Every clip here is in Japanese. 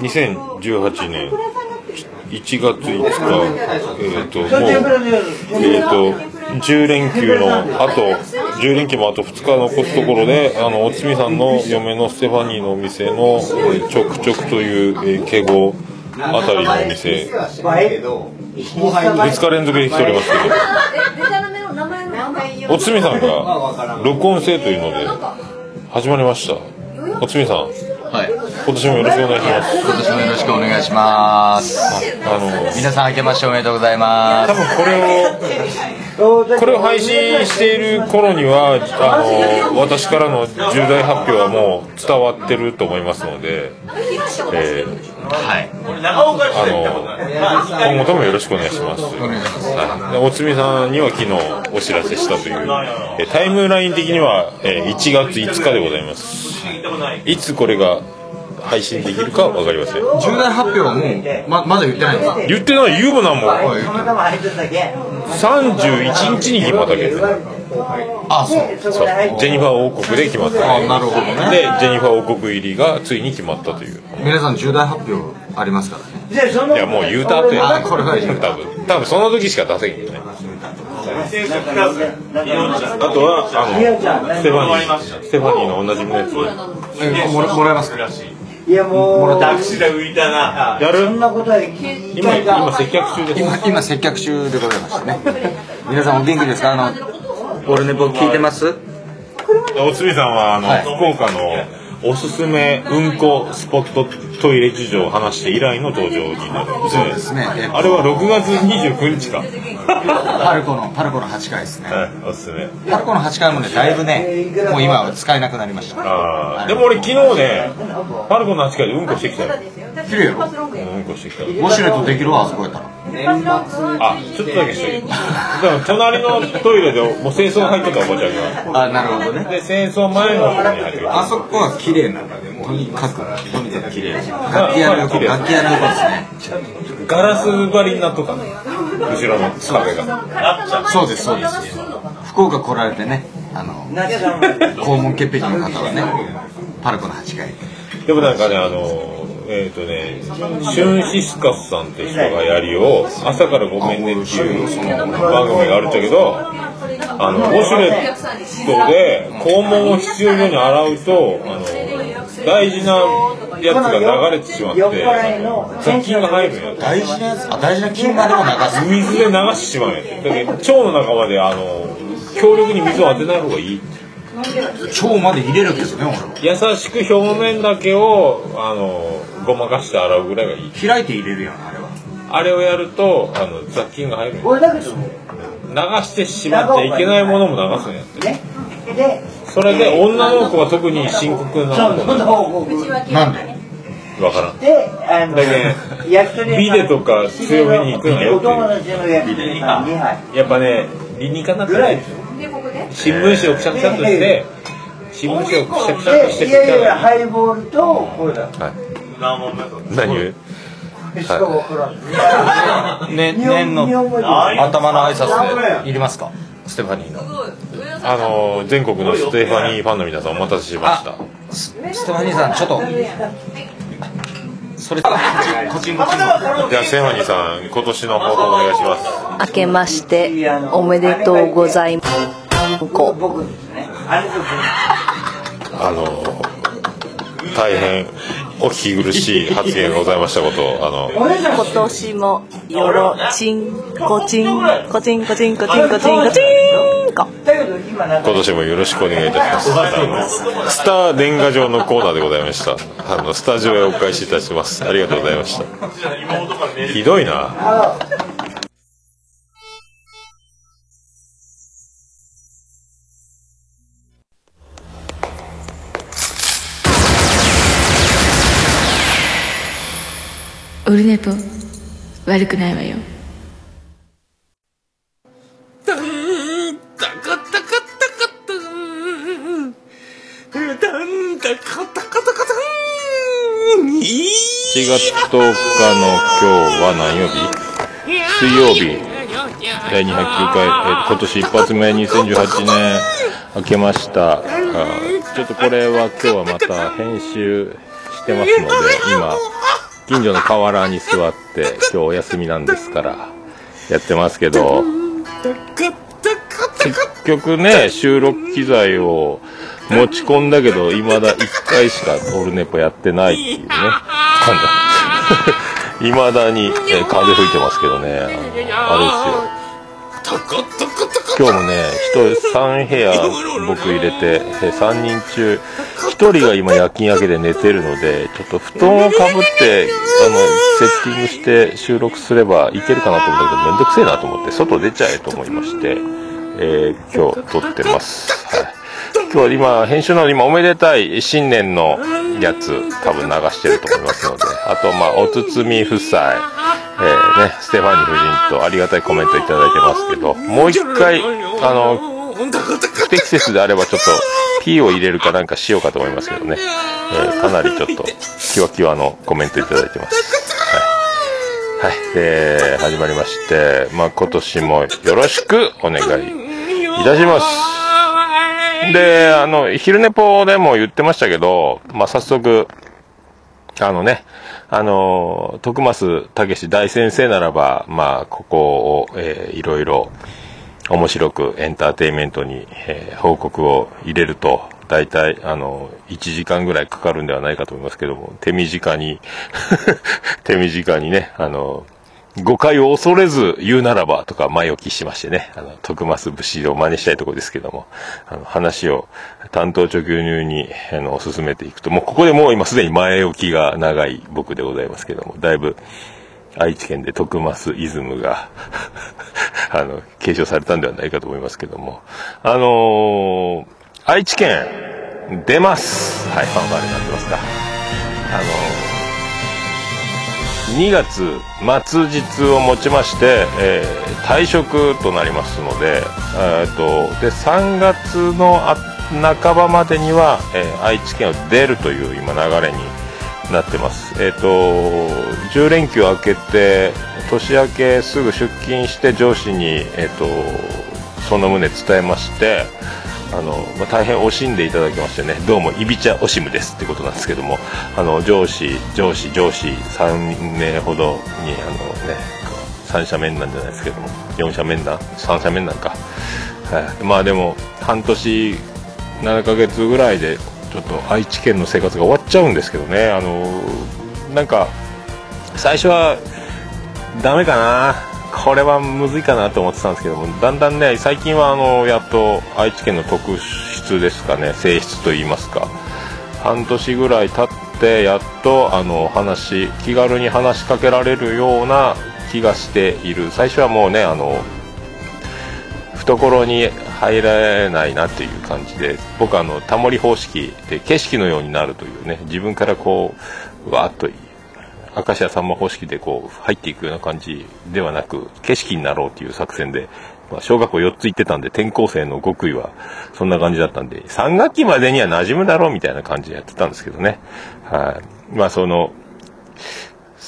2018年。1月5日、えっ、と、もう、えっ、と、10連休のあと、10連休もあと2日残すところで、あの、おつみさんの嫁のステファニーのお店の、えー、ちょくちょくという、えー、敬語あたりのお店、2日連続で来ておりますけど、おつみさんが録音制というので、始まりました。おつみさん。はい。今年もよろしくお願いします。今年もよろしくお願いします。あの、皆さん明けましておめでとうございます。多分これを、これを配信している頃には、あの、私からの重大発表はもう伝わってると思いますので、えーはい。あの、今後ともよろしくお願いします。はい、でおつみさんには昨日お知らせしたという、えータイムライン的には、えー1月5日でございます。いつこれが配信できるかわかりません。重大発表はもう、ま、まだ言ってないんですか言ってない、言うもなんも、はい31日に決まったけど、あ、そう。そう、ジェニファー王国で決まった。あ、なるほどね。で、ジェニファー王国入りがついに決まったという。皆さん重大発表ありますからね。いや、もう言うた後や。あこれは言う多分、多分その時しか出せんよね。あとは、あの、ステファニー、ステファニーのおなじみのやつ。え、もらもらえますか？いやもう、やる？そんなことは聞い今、た今接客中です。今、今接客中でございましてね。皆さんお元気ですか？あの、オルネポ聞いてます？おつみさんは、あの、はい。福岡のおすすめうんこスポットトイレ事情を話して以来の登場になるんですね。そうですね。えあれは6月29日か。パルコの、パルコの8階ですね。はい、おすすめ。パルコの8階もね、だいぶね、もう今は使えなくなりました。あーでも俺昨日ね、パルコの8階でうんこしてきたよ。綺麗よ。うんこしてきた。ウォシュレットできるわ、あそこやったら。あ、ちょっとだけ隣のトイレでもう清掃入ってたおばちゃんが。あ、なるほどね。で、清掃前の方に入ってる。あそこは綺麗なので、とにかく、とにかく綺麗。楽器屋の横、楽器屋の横ですね。ガラス張りになっとったの。後ろの壁が。そうです、そうです。福岡来られてね、あの、肛門潔癖の方はね、パルコの8階。でもなんかね、あの、えっ、とね、シュンシスカスさんって人がやりを、朝からごめんねっていう番組があるんだけど、あの、ウォシュレットで肛門を必要以上に洗うと、あの、大事なやつが流れてしまって、雑菌が入るんや。大事なやつ、あ、大事な金までも流す。水で流してしまうんやって。だけど腸の中まで、あの、強力に水を当てない方がいい。腸まで入れるけどね、俺は。優しく表面だけを、あの、ごまかして洗うぐらいがいい。開いて入れるやん、あれは。あれをやると、あの、雑菌が入るんや俺だけども。流してしまっちゃいけないものも流すんやって。ね。でそれで女の子は特に深刻なのなんで？わからん。であのだけ焼き鳥屋ビデとか強めに行くなよおっていう。友達の焼き鳥屋さん2杯やっぱね、理にかなってぐらいねですよ新聞紙をくしゃくしゃっとして、新聞紙をくしゃくしゃっとしてでいやいやはハイボールとこれだ。い。何言うしか分からんね、日本年の頭の挨拶でいりますか？ステファニーの。あの、全国のステファニーファンの皆さんお待たせしました。スステファニーさん、ちょっと。それ、こちんこちんじゃあ、ステファニーさん、今年の抱負お願いします。明けましておめでとうございます。こ僕ですねあれと あの、大変お聞き苦しい発言がございましたことを、あの、今年もよろちんこちんこちんこちんこちんこちんこちんこ今年もよろしくお願いいたします。スター年賀状のコーナーでございました。あの、スタジオへお返しいたします。ありがとうございました。ひどいな。オルネポ悪くないわよ。4月10日の今日は何曜日水曜日第209回、えー今年一発目2018年明けましたちょっとこれは今日はまた編集してますので今近所の河原に座って今日お休みなんですからやってますけど。結局ね収録機材を持ち込んだけど未だ1回しかオルネポやってないっていうね。未だに、えー風吹いてますけどね。ああれですよ。今日もね、人3部屋僕入れて、え3人中、1人が今夜勤明けで寝てるので、ちょっと布団をかぶって、あの、セッティングして収録すればいけるかなと思ったけど、めんどくせえなと思って、外出ちゃえと思いまして、えー今日撮ってます。はい。今日は今、編集なの今おめでたい新年のやつ、多分流してると思いますので、あと、まあ、おつつみ夫妻、えーね、ステファニー夫人とありがたいコメントいただいてますけど、もう一回、あの、不適切であればちょっと P を入れるかなんかしようかと思いますけどね、えーかなりちょっとキワキワのコメントいただいてます。はい。はい。で、始まりまして、まあ、今年もよろしくお願いいたします。で、あの、昼寝ぽでも言ってましたけど、まあ、早速、あのね、あの、徳増武大先生ならば、まあ、ここを、えーいろいろ面白くエンターテインメントに、えー報告を入れると、大体、あの、1時間ぐらいかかるんではないかと思いますけども、手短に、手短にね、あの、誤解を恐れず言うならばとか前置きしましてね、あの、徳増武士を真似したいところですけども、あの、話を担当直入に、あの、進めていくと、もうここでもう今すでに前置きが長い僕でございますけども、だいぶ、愛知県で徳増イズムが、あの、継承されたんではないかと思いますけども、あのー愛知県、出ます。はい、ファンファーレになってますか。あのー2月末日をもちまして、えー退職となりますので、えー、とで3月のあ半ばまでには、えー愛知県を出るという今流れになってます。えっ、と10連休明けて年明けすぐ出勤して上司にえっ、とその旨伝えまして。あのまあ、大変惜しんでいただきましてね、どうも、いびちゃ惜しむですってことなんですけども、あの上司、上司、上司3名ほどに、あのね、三者面談じゃないですけども、四者面談、三者面談か、はい、まあでも、半年、7ヶ月ぐらいで、ちょっと愛知県の生活が終わっちゃうんですけどね、あのなんか、最初は、ダメかな。これはむずいかなと思ってたんですけどもだんだんね最近はあのやっと愛知県の特質ですかね性質といいますか。半年ぐらい経ってやっとあの話気軽に話しかけられるような気がしている。最初はもうねあの懐に入れないなっていう感じで僕あのタモリ方式で景色のようになるというね自分からこうわっと明石家さんま方式でこう入っていくような感じではなく景色になろうという作戦で、まあ、小学校4つ行ってたんで転校生の極意はそんな感じだったんで3学期までには馴染むだろうみたいな感じでやってたんですけどねはいまあその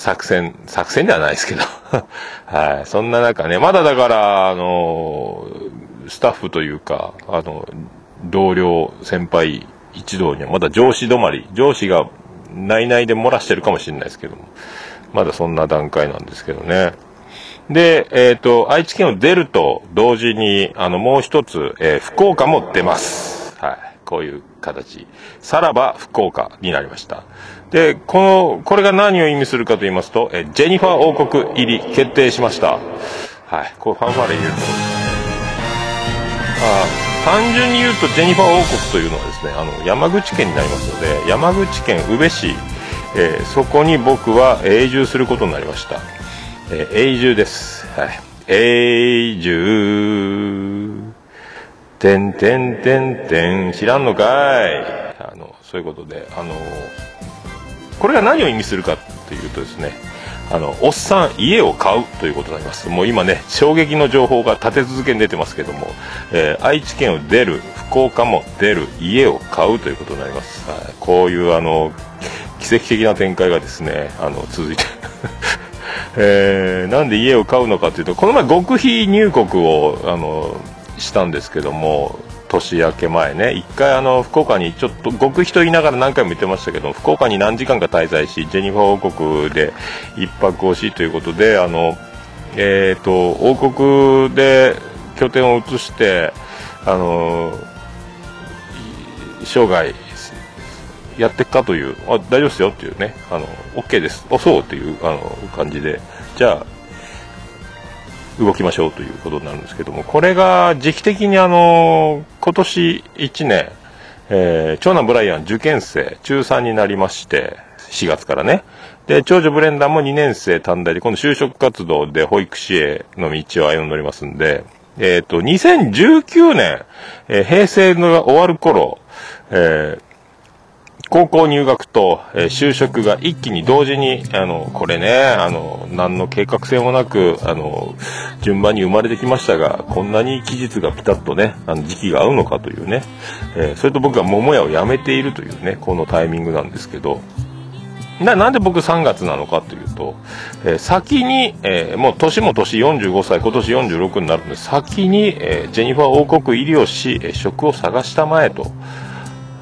作戦、作戦ではないですけど。はい。そんな中ね、まだだから、あの、スタッフというか、あの、同僚、先輩一同にはまだ上司止まり、上司が内々で漏らしてるかもしれないですけども、まだそんな段階なんですけどね。で、えっ、と、愛知県を出ると同時に、あの、もう一つ、えー福岡も出ます。はい。こういう形。さらば福岡になりました。で、この、これが何を意味するかと言いますと、えージェニファー王国入り決定しました。はい。こうファンファーレ入れるところですあ単純に言うとジェニファー王国というのはですねあの山口県になりますので山口県宇部市、えーそこに僕は永住することになりました、えー永住です。はい。永住。てんてんてんてん知らんのかい。あのそういうことであのこれが何を意味するかというとですねあのおっさん家を買うということになります。もう今ね衝撃の情報が立て続けに出てますけども、えー愛知県を出る福岡も出る家を買うということになります、はい。こういうあの奇跡的な展開がですねあの続いて。えーなんで家を買うのかというとこの前極秘入国をあのしたんですけども年明け前ね。一回あの福岡にちょっと極秘と言いながら何回も言ってましたけど福岡に何時間か滞在しジェニファー王国で一泊をしということであのえっ、と王国で拠点を移してあの生涯やってっかというあ大丈夫ですよっていうねあの OK です。あそうっていうあの感じで。じゃあ動きましょうということになるんですけどもこれが時期的にあの今年1年、えー長男ブライアン受験生中3になりまして4月からね。で長女ブレンダーも2年生短大で今度就職活動で保育士への道を歩んでおりますんでえっ、と2019年、えー平成の終わる頃、えー高校入学と、えー就職が一気に同時に、あの、これね、あの、何の計画性もなく、あの、順番に生まれてきましたが、こんなに期日がピタッとね、あの、時期が合うのかというね、えーそれと僕が桃屋を辞めているというね、このタイミングなんですけど、な、なんで僕3月なのかというと、えー先に、えーもう年も年45歳、今年46になるので、先に、えージェニファー王国入りをし、職を探したまえと、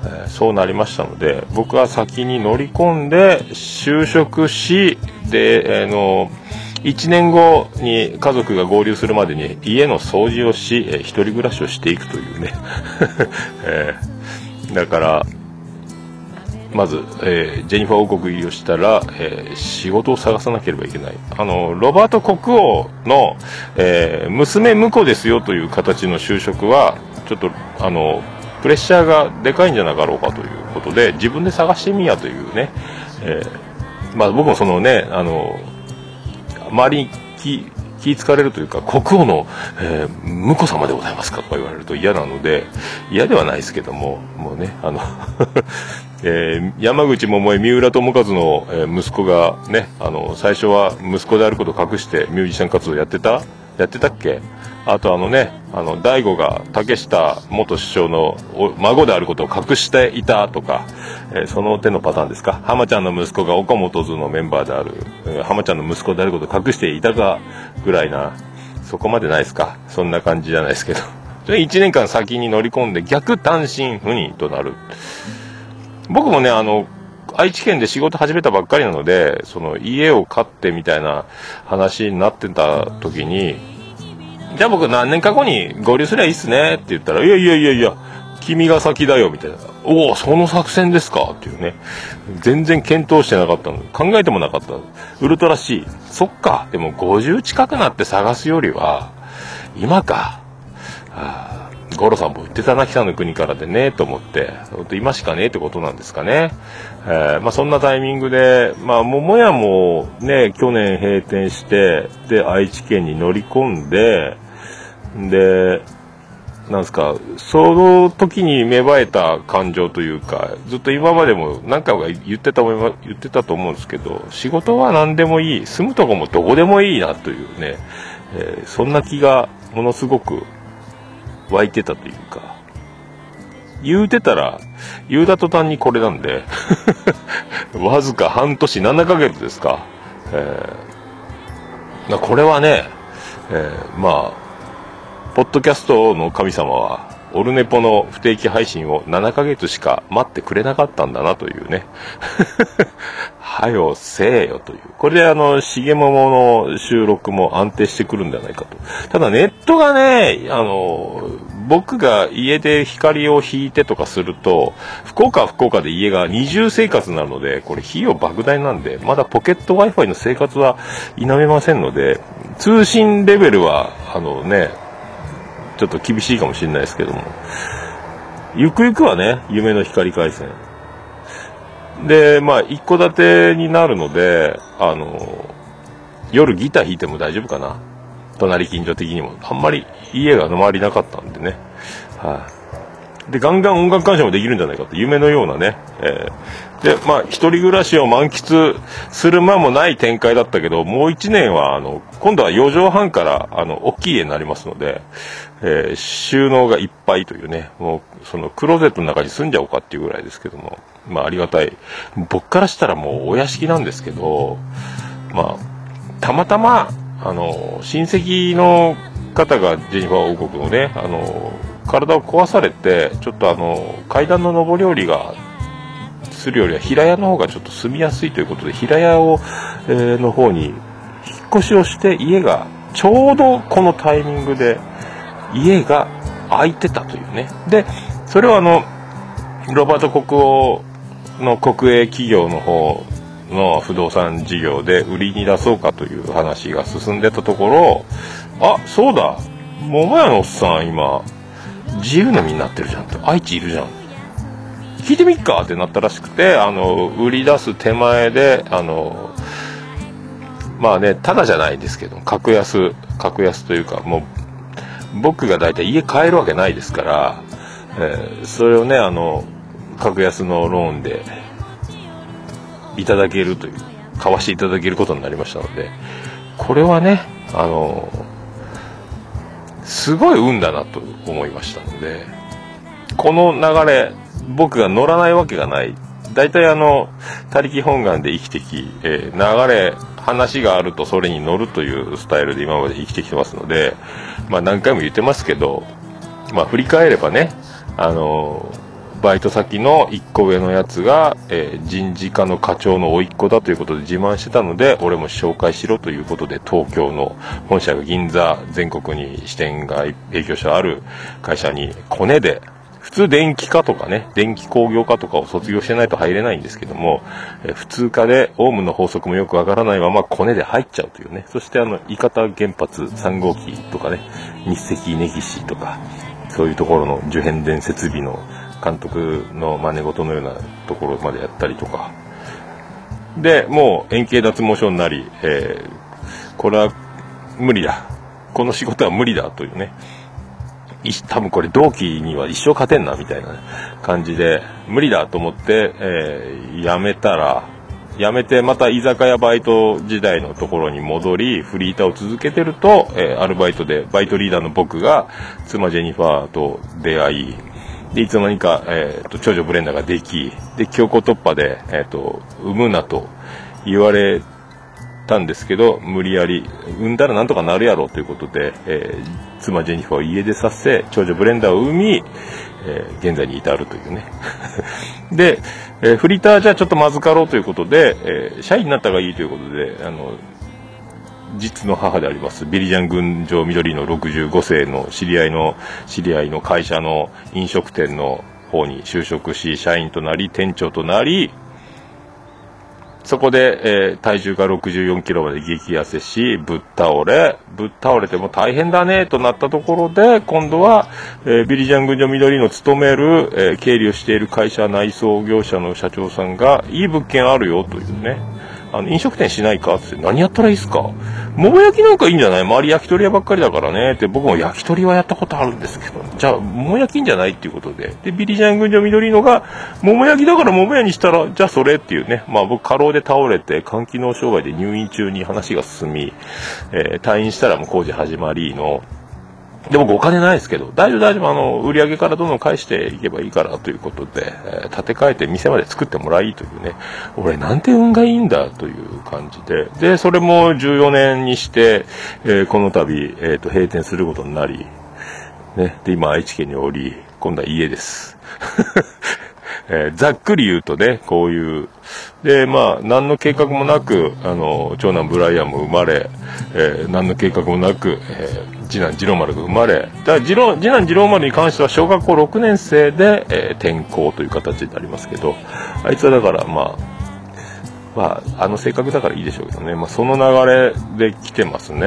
えーそうなりましたので僕は先に乗り込んで就職しで、えーの1年後に家族が合流するまでに家の掃除をし、えー一人暮らしをしていくというね、えーだからまず、えージェニファー王国入りをしたら、えー仕事を探さなければいけない。あの、ロバート国王の、えー娘婿ですよという形の就職は、ちょっと、あの、プレッシャーがでかいんじゃなかろうかということで、自分で探してみやというね、えーまあ僕もそのね、あの、周りに気気ぃつかれるというか国王の、えー婿様でございますかとか言われると嫌なので嫌ではないですけどももうねあの、えー山口百恵三浦友和の、えー息子がねあの最初は息子であることを隠してミュージシャン活動やってたやってたっけ？あとあのね、あの、大悟が竹下元首相の孫であることを隠していたとか、えーその手のパターンですか？浜ちゃんの息子が岡本図のメンバーである、浜ちゃんの息子であることを隠していたかぐらいな、そこまでないですか？そんな感じじゃないですけど。それ1年間先に乗り込んで逆単身赴任となる。僕もね、あの、愛知県で仕事始めたばっかりなので、その家を買ってみたいな話になってた時に、じゃあ僕何年か後に合流すりゃいいっすねって言ったら、いやいやいやいや、君が先だよみたいな。おお、その作戦ですか？っていうね。全然検討してなかったの。考えてもなかった。ウルトラ C。そっか。でも50近くなって探すよりは、今か。あーゴロさんも言ってたな、北の国からでね、と思って、今しかねえってことなんですかね。えーまあそんなタイミングで、まあ桃屋もね、去年閉店して、で、愛知県に乗り込んで、で、なんすか、その時に芽生えた感情というか、ずっと今までも何回か言ってた思い言ってたと思うんですけど、仕事は何でもいい、住むとこもどこでもいいなというね、えーそんな気がものすごく湧いてたというか、言うてたら、言うた途端にこれなんで、わずか半年7ヶ月ですか。えーこれはね、えーまあ、ポッドキャストの神様は、オルネポの不定期配信を7ヶ月しか待ってくれなかったんだなというね。はよ、せえよという。これであの、しげももの収録も安定してくるんじゃないかと。ただネットがね、あの、僕が家で光を引いてとかすると、福岡は福岡で家が二重生活なので、これ費用莫大なんで、まだポケット Wi-Fi の生活は否めませんので、通信レベルは、あのね、ちょっと厳しいかもしれないですけども、ゆくゆくはね、夢の光回線。で、まあ、一戸建てになるので、あの、夜ギター弾いても大丈夫かな。隣近所的にも。あんまり家が周りなかったんでね。はい、で、ガンガン音楽鑑賞もできるんじゃないかと、夢のようなね。えーで、まあ、一人暮らしを満喫する間もない展開だったけど、もう一年は、あの、今度は4畳半から、あの、大きい家になりますので、えー収納がいっぱいというね、もう、その、クローゼットの中に住んじゃおうかっていうぐらいですけども、まあ、ありがたい。僕からしたらもう、お屋敷なんですけど、まあ、たまたま、あの、親戚の方がジェニファー王国のね、あの、体を壊されてちょっとあの階段の上り下りがするよりは平屋の方がちょっと住みやすいということで平屋を、えーの方に引っ越しをして家がちょうどこのタイミングで家が空いてたというね。でそれはあのロバート国王の国営企業の方の不動産事業で売りに出そうかという話が進んでたところあそうだ。桃屋のおっさん今自由の身になってるじゃんと。愛知いるじゃん。聞いてみっか。ってなったらしくてあの売り出す手前であのまあねただじゃないですけど格安格安というかもう僕が大体家買えるわけないですから、えーそれをねあの格安のローンでいただけるという買わしていただけることになりましたのでこれはねあのすごい運だなと思いましたのでこの流れ僕が乗らないわけがない。大体あの他力本願で生きてき、えー流れ話があるとそれに乗るというスタイルで今まで生きてきてますので、まあ、何回も言ってますけど、まあ、振り返ればねあのバイト先の1個上のやつが、えー人事課の課長の甥っ子だということで自慢してたので俺も紹介しろということで東京の本社が銀座全国に支店が営業所ある会社にコネで普通電気科とかね電気工業科とかを卒業してないと入れないんですけども、え普通科でオウムの法則もよくわからないままコネで入っちゃうというね。そしてあの伊方原発3号機とかね日赤根岸とかそういうところの受変電設備の監督の真似事のようなところまでやったりとか。でもう円形脱毛症になり、えーこれは無理だ。この仕事は無理だというね。多分これ同期には一生勝てんなみたいな感じで無理だと思って、えー辞めたら辞めてまた居酒屋バイト時代のところに戻りフリーターを続けてると、えーアルバイトでバイトリーダーの僕が妻ジェニファーと出会いでいつの間にか、えーと長女ブレンダーができで強行突破で、えー、と産むなと言われてたんですけど無理やり産んだらなんとかなるやろということで、えー妻ジェニファーを家出させ長女ブレンダーを産み、えー現在に至るというね。で、えーフリーターじゃちょっとまずかろうということで、えー社員になったがいいということであの実の母でありますビリジャン群青緑の65世の知り合いの知り合いの会社の飲食店の方に就職し社員となり店長となりそこで、えー体重が64キロまで激痩せし、ぶっ倒れ、ぶっ倒れても大変だね、となったところで、今度は、えービリジャン軍女緑の勤める、えー経理をしている会社内装業者の社長さんが、いい物件あるよ、というね。あの、飲食店しないか？って、何やったらいいっすか？桃焼きなんかいいんじゃない？周り焼き鳥屋ばっかりだからね。って、僕も焼き鳥はやったことあるんですけど、じゃあ、桃焼きんじゃない？っていうことで。で、ビリジャン群青緑のが、桃焼きだから桃屋にしたら、じゃあそれっていうね。まあ僕、過労で倒れて、肝機能障害で入院中に話が進み、えー退院したらもう工事始まりの、で僕お金ないですけど、大丈夫大丈夫、あの、売り上げからどんどん返していけばいいからということで、えー建て替えて店まで作ってもらいというね、俺なんて運がいいんだという感じで、で、それも14年にして、えーこの度、えっ、と、閉店することになり、ね、で、今愛知県におり、今度は家です。えーざっくり言うとね、こういう。で、まあ、何の計画もなく、あの、長男ブライアンも生まれ、えー何の計画もなく、えー次男次郎丸が生まれ、だ次郎次男次郎丸に関しては小学校6年生で、えー転校という形になりますけど、あいつはだから、まあ、まあ、あの性格だからいいでしょうけどね、まあ、その流れで来てますね。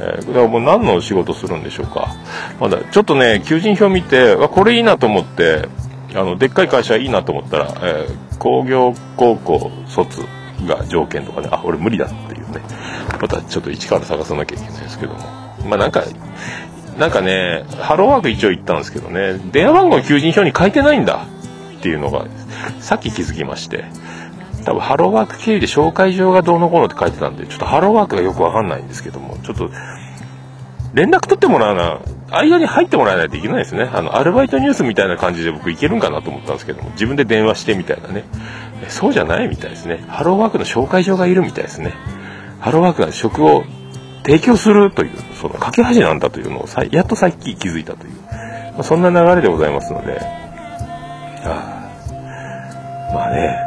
えーだからもう何の仕事するんでしょうか。まだ、ちょっとね、求人票見て、これいいなと思って、あの、でっかい会社いいなと思ったら、えー工業高校卒が条件とかね、あ、俺無理だっていうね。またちょっと一から探さなきゃいけないですけども。まあなんか、なんかね、ハローワーク一応行ったんですけどね、電話番号求人票に書いてないんだっていうのが、さっき気づきまして。多分ハローワーク経由で紹介状がどうのこうのって書いてたんで、ちょっとハローワークがよくわかんないんですけども、ちょっと、連絡取ってもらうな、間に入ってもらわないといけないですね。あの、アルバイトニュースみたいな感じで僕いけるんかなと思ったんですけども、自分で電話してみたいなね。そうじゃないみたいですね。ハローワークの紹介状がいるみたいですね。ハローワークが職を提供するという、その架け橋なんだというのをさやっとさっき気づいたというまあ、そんな流れでございますので、あまあね、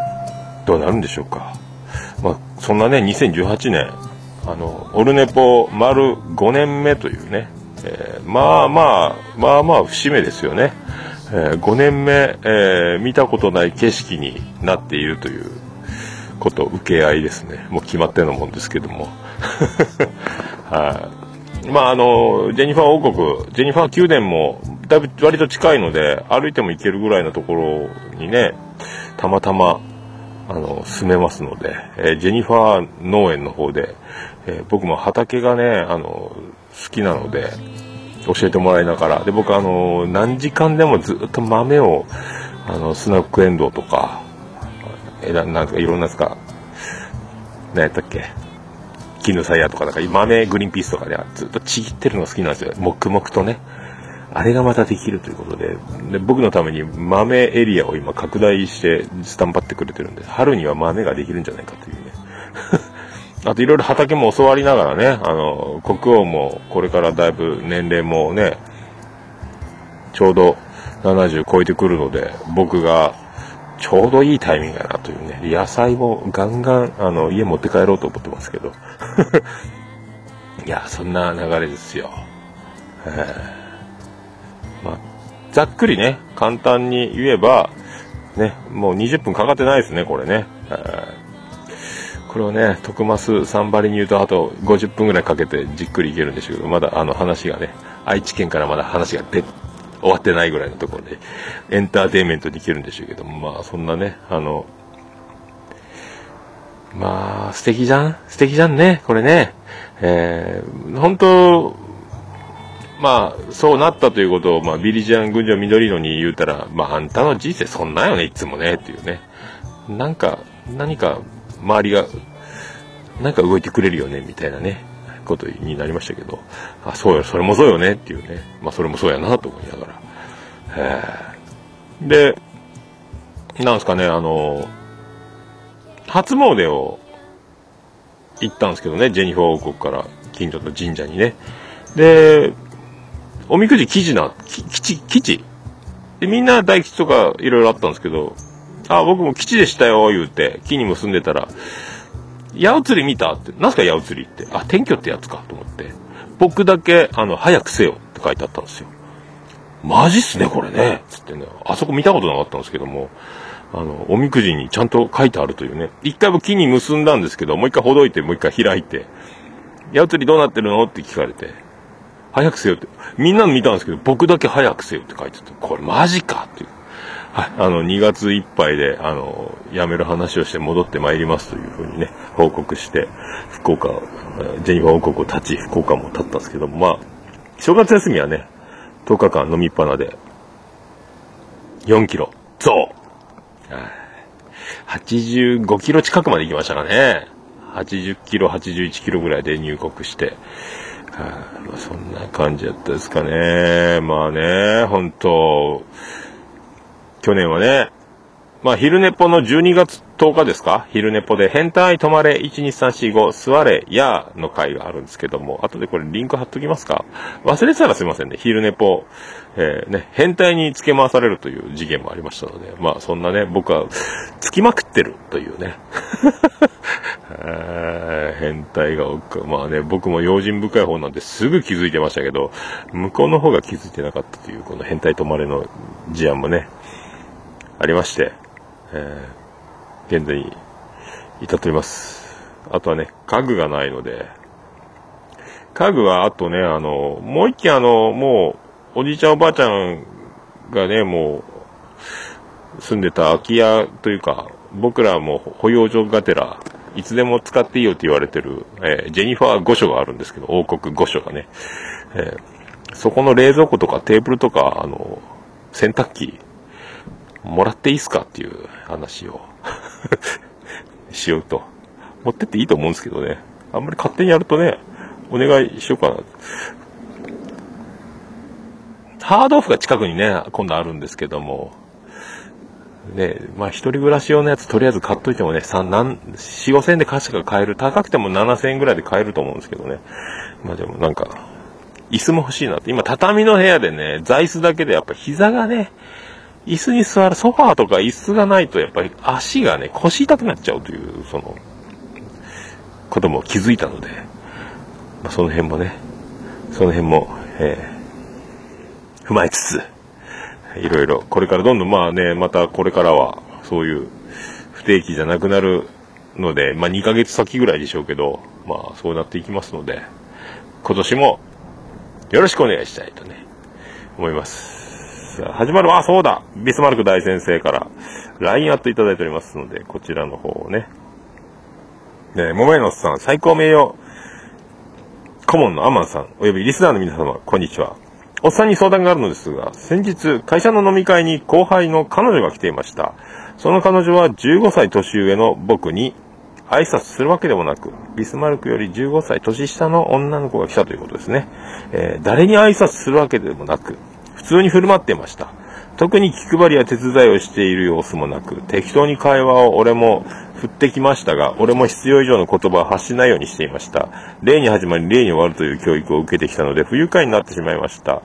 どうなるんでしょうか。まあ、そんなね、2018年、あの、オルネポ丸5年目というね、えー、まあまあ、まあまあ節目ですよね。えー、5年目、えー、見たことない景色になっているということ受け合いですね。もう決まったようなもんですけども。はい、まああの、ジェニファー王国、ジェニファー宮殿もだいぶ割と近いので、歩いても行けるぐらいのところにね、たまたま、あの、住めますので、えー、ジェニファー農園の方で、えー、僕も畑がね、あの、好きなので、教えてもらいながら、で、僕あの、何時間でもずっと豆を、あの、スナックエンドウとか、え、なんかいろんなですか、何やったっけ、絹さやとか、なんか豆グリーンピースとかで、ね、ずっとちぎってるのが好きなんですよ。黙々とね。あれがまたできるということで、で僕のために豆エリアを今拡大してスタンバってくれてるんで、春には豆ができるんじゃないかというね。あといろいろ畑も教わりながらね、あの、国王もこれからだいぶ年齢もね、ちょうど70超えてくるので、僕がちょうどいいタイミングだなというね、野菜もガンガン、あの、家持って帰ろうと思ってますけど。いや、そんな流れですよ。まあ、ざっくりね、簡単に言えば、ね、もう20分かかってないですね、これね。これをね、徳増サンバリに言うと、あと50分ぐらいかけてじっくりいけるんでしょうけど、まだあの話がね、愛知県からまだ話が出終わってないぐらいのところで、エンターテインメントにいけるんでしょうけども、まあそんなね、あの、まあ素敵じゃん？素敵じゃんね、これね。えー、本当まあ、そうなったということを、まあ、ビリジャン群青緑色に言うたら、まあ、あんたの人生そんなよね、いつもね、っていうね。なんか、何か、周りが、なんか動いてくれるよね、みたいなね、ことになりましたけど、あ、そうよ、それもそうよね、っていうね。まあ、それもそうやな、と思いながら。えで、なんすかね、あの、初詣を行ったんですけどね、ジェニファー王国から近所の神社にね。で、おみくじ記事な、基地、基地。で、みんな大吉とかいろいろあったんですけど、あ、僕も基地でしたよ、言うて、木にも住んでたら、八移り見たって、なんすか八移りって？あ、転居ってやつかと思って。僕だけ、あの、早くせよって書いてあったんですよ。マジっすね、これね。つってね、あそこ見たことなかったんですけども、あの、おみくじにちゃんと書いてあるというね。一回も木に結んだんですけど、もう一回ほどいて、もう一回開いて、八移りどうなってるの？って聞かれて、早くせよって。みんなの見たんですけど、僕だけ早くせよって書いてて、これマジかっていう。はい、あの、2月いっぱいで、あの、辞める話をして戻ってまいりますというふうにね、報告して、福岡、ジェニファー王国を立ち、福岡も立ったんですけども、まあ、正月休みはね、10日間飲みっぱなで、4キロ、増85キロ近くまで行きましたかね。80キロ、81キロぐらいで入国して、は、あ、そんな感じだったですかね。まあね、本当去年はね、まあ、昼寝ぽの12月10日ですか？昼寝ぽで、変態止まれ、12345、座れ、やーの回があるんですけども、後でこれリンク貼っときますか？忘れてたらすいませんね。昼寝ぽ、えー、ね、変態に付け回されるという事件もありましたので、まあ、そんなね、僕は、付きまくってるというね。変態が、まあね、僕も用心深い方なんですぐ気づいてましたけど、向こうの方が気づいてなかったという、この変態止まれの事案もね、ありまして、えー、現在に至っております。あとはね、家具がないので、家具はあとね、あの、もう一軒あの、もう、おじいちゃんおばあちゃんがね、もう、住んでた空き家というか、僕らも保養所がてら、いつでも使っていいよって言われてる、えー、ジェニファー御所があるんですけど、王国御所がね、えー、そこの冷蔵庫とかテーブルとか、あの、洗濯機、もらっていいすかっていう話を しようと。持ってっていいと思うんですけどね。あんまり勝手にやるとね、お願いしようかな。ハードオフが近くにね、今度あるんですけども、ね、まあ一人暮らし用のやつとりあえず買っといてもね、3、4、5千円で価値が買える。高くても7千円ぐらいで買えると思うんですけどね。まあでもなんか、椅子も欲しいなって。今、畳の部屋でね、座椅子だけでやっぱ膝がね、椅子に座る、ソファーとか椅子がないとやっぱり足がね、腰痛くなっちゃうという、その、ことも気づいたので、まあ、その辺もね、その辺も、えー踏まえつつ、いろいろ、これからどんどんまあね、またこれからは、そういう不定期じゃなくなるので、まあ2ヶ月先ぐらいでしょうけど、まあそうなっていきますので、今年もよろしくお願いしたいとね、思います。始まる、あ、そうだビスマルク大先生から LINE アットいただいておりますので、こちらの方をね、ね、桃江のさん、最高名誉顧問のアマンさん、およびリスナーの皆様、こんにちは。おっさんに相談があるのですが、先日、会社の飲み会に後輩の彼女が来ていました。その彼女は15歳年上の僕に挨拶するわけでもなく、ビスマルクより15歳年下の女の子が来たということですね。えー誰に挨拶するわけでもなく、普通に振る舞っていました。特に気配りや手伝いをしている様子もなく、適当に会話を俺も振ってきましたが、俺も必要以上の言葉を発しないようにしていました。例に始まり例に終わるという教育を受けてきたので、不愉快になってしまいました。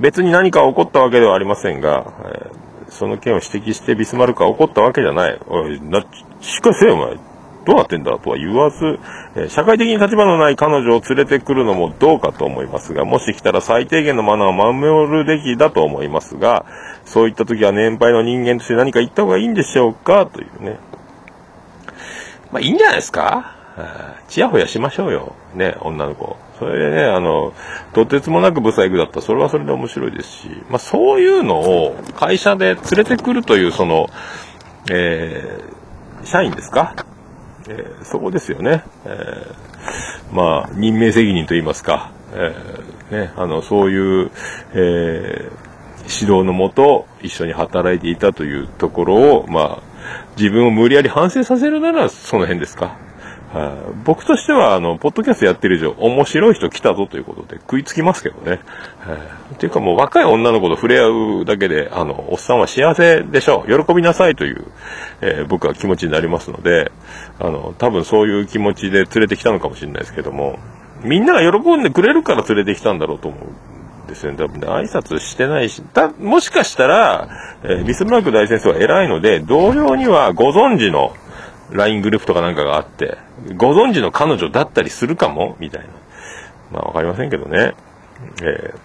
別に何か起こったわけではありませんが、えーその件を指摘してビスマルクは怒ったわけじゃない。おい、な、しっかりせよ、お前。どうなってんだとは言わず、え社会的に立場のない彼女を連れてくるのもどうかと思いますが、もし来たら最低限のマナーを守るべきだと思いますが、そういった時は年配の人間として何か言った方がいいんでしょうかというね。まあいいんじゃないですか？あーちやほやしましょうよ。ね、女の子。それでね、あの、とてつもなくブサイクだったら、それはそれで面白いですし、まあそういうのを会社で連れてくるという、その、えー社員ですか？えーそこですよね。えーまあ、任命責任と言いますか、えーね、あの、そういう、え指導のもと、一緒に働いていたというところを、まあ、自分を無理やり反省させるなら、その辺ですか。はい僕としては、あの、ポッドキャストやってる以上、面白い人来たぞということで食いつきますけどね。はいっていうかもう若い女の子と触れ合うだけで、あの、おっさんは幸せでしょう。喜びなさいという、えー僕は気持ちになりますので、あの、多分そういう気持ちで連れてきたのかもしれないですけども、みんなが喜んでくれるから連れてきたんだろうと思うですよね。多分ね、挨拶してないし、た、もしかしたら、えービスマルク大先生は偉いので、同僚にはご存知の LINE グループとかなんかがあって、ご存知の彼女だったりするかも？みたいな。まあわかりませんけどね。えー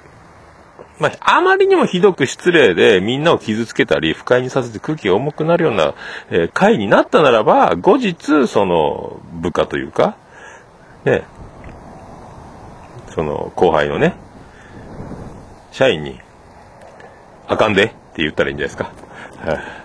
まあ、あまりにもひどく失礼でみんなを傷つけたり不快にさせて空気が重くなるような、えー会になったならば、後日、その部下というか、ね、その後輩のね、社員に、あかんでって言ったらいいんじゃないですか。はいあ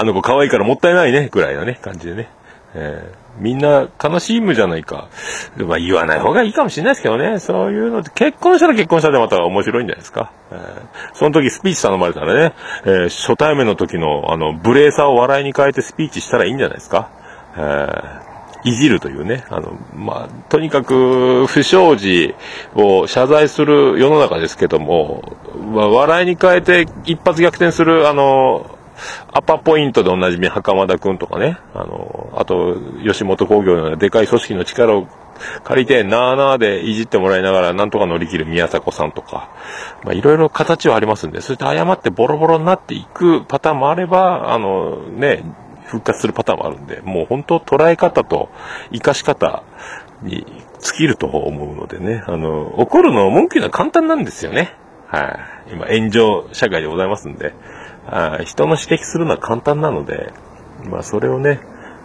あの子可愛いからもったいないね、ぐらいのね、感じでね。えーみんな悲しむじゃないか。まあ言わない方がいいかもしれないですけどね。そういうのって結婚したら結婚したでまた面白いんじゃないですか。えーその時スピーチ頼まれたらね、えー初対面の時のあの、無礼さを笑いに変えてスピーチしたらいいんじゃないですか。えいじるというね、あの、まあ、とにかく不祥事を謝罪する世の中ですけども、まあ、笑いに変えて一発逆転する、あの、アパポイントでおなじみ袴田くんとかね、あの、あと、吉本興業のようなでかい組織の力を借りて、なーなーでいじってもらいながら、なんとか乗り切る宮迫さんとか、まあ、いろいろ形はありますんで、そして謝ってボロボロになっていくパターンもあれば、あの、ね、復活するパターンもあるんで、もう本当捉え方と活かし方に尽きると思うのでね、あの、怒るの文句言うのは簡単なんですよね。はい、今、炎上社会でございますんで、はい人の指摘するのは簡単なので、まあ、それをね、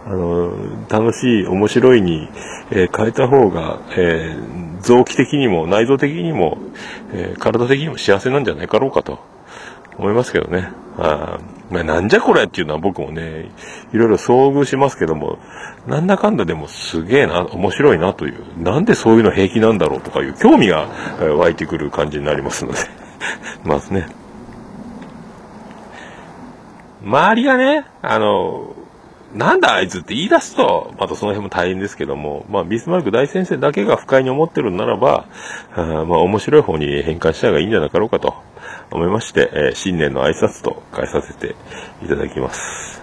あの、楽しい、面白いに、えー変えた方が、えー臓器的にも内臓的にも、えー体的にも幸せなんじゃないかろうかと思いますけどね。あまあ、なんじゃこれっていうのは僕もね、いろいろ遭遇しますけども、なんだかんだでもすげえな、面白いなという、なんでそういうの平気なんだろうとかいう興味が湧いてくる感じになりますので。まずね。周りがね、あの、なんだあいつって言い出すと、またその辺も大変ですけども、まあ、ビスマルク大先生だけが不快に思ってるならば、あまあ、面白い方に変換した方がいいんじゃなかろうかと思いまして、えー、新年の挨拶と変えさせていただきます。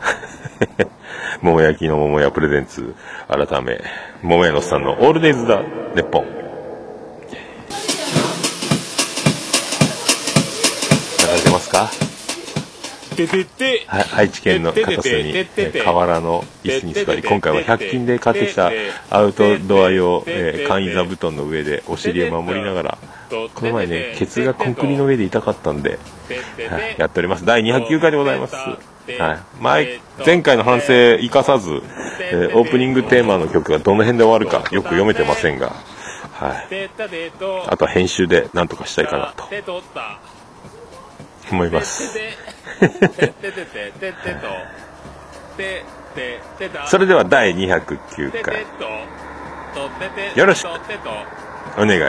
桃焼きの桃屋プレゼンツ、改め、桃屋のさんのオールデイズだ、ネッポン。流れてますか？ててはい愛知県の片隅河原の椅子に座り今回は100均で買ってきたアウトドア用、えー簡易座布団の上でお尻を守りながらこの前ねケツがコンクリの上で痛かったんで、はい、やっております。第209回でございます、はい、前前回の反省生かさず、えーオープニングテーマの曲がどの辺で終わるかよく読めてませんがはい。あとは編集でなんとかしたいかなと。思いますそれでは第209回。よろしく。お願い。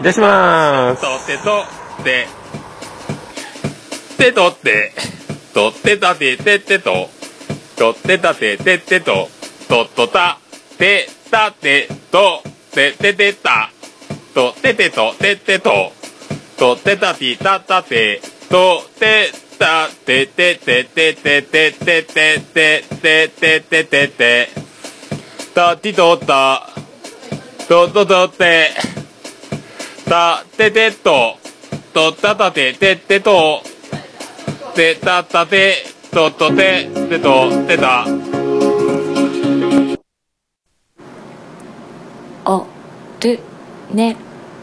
いたします。とってと。っててと。ってとってたててってと。とってたててってと。とっとた。てた。てとてててた。とててとててと。とってたてたたてと。てた。てててててててててててててて。たてとた。とととって。たててと。とったたててってと。てたたてとっとててとてた。おるね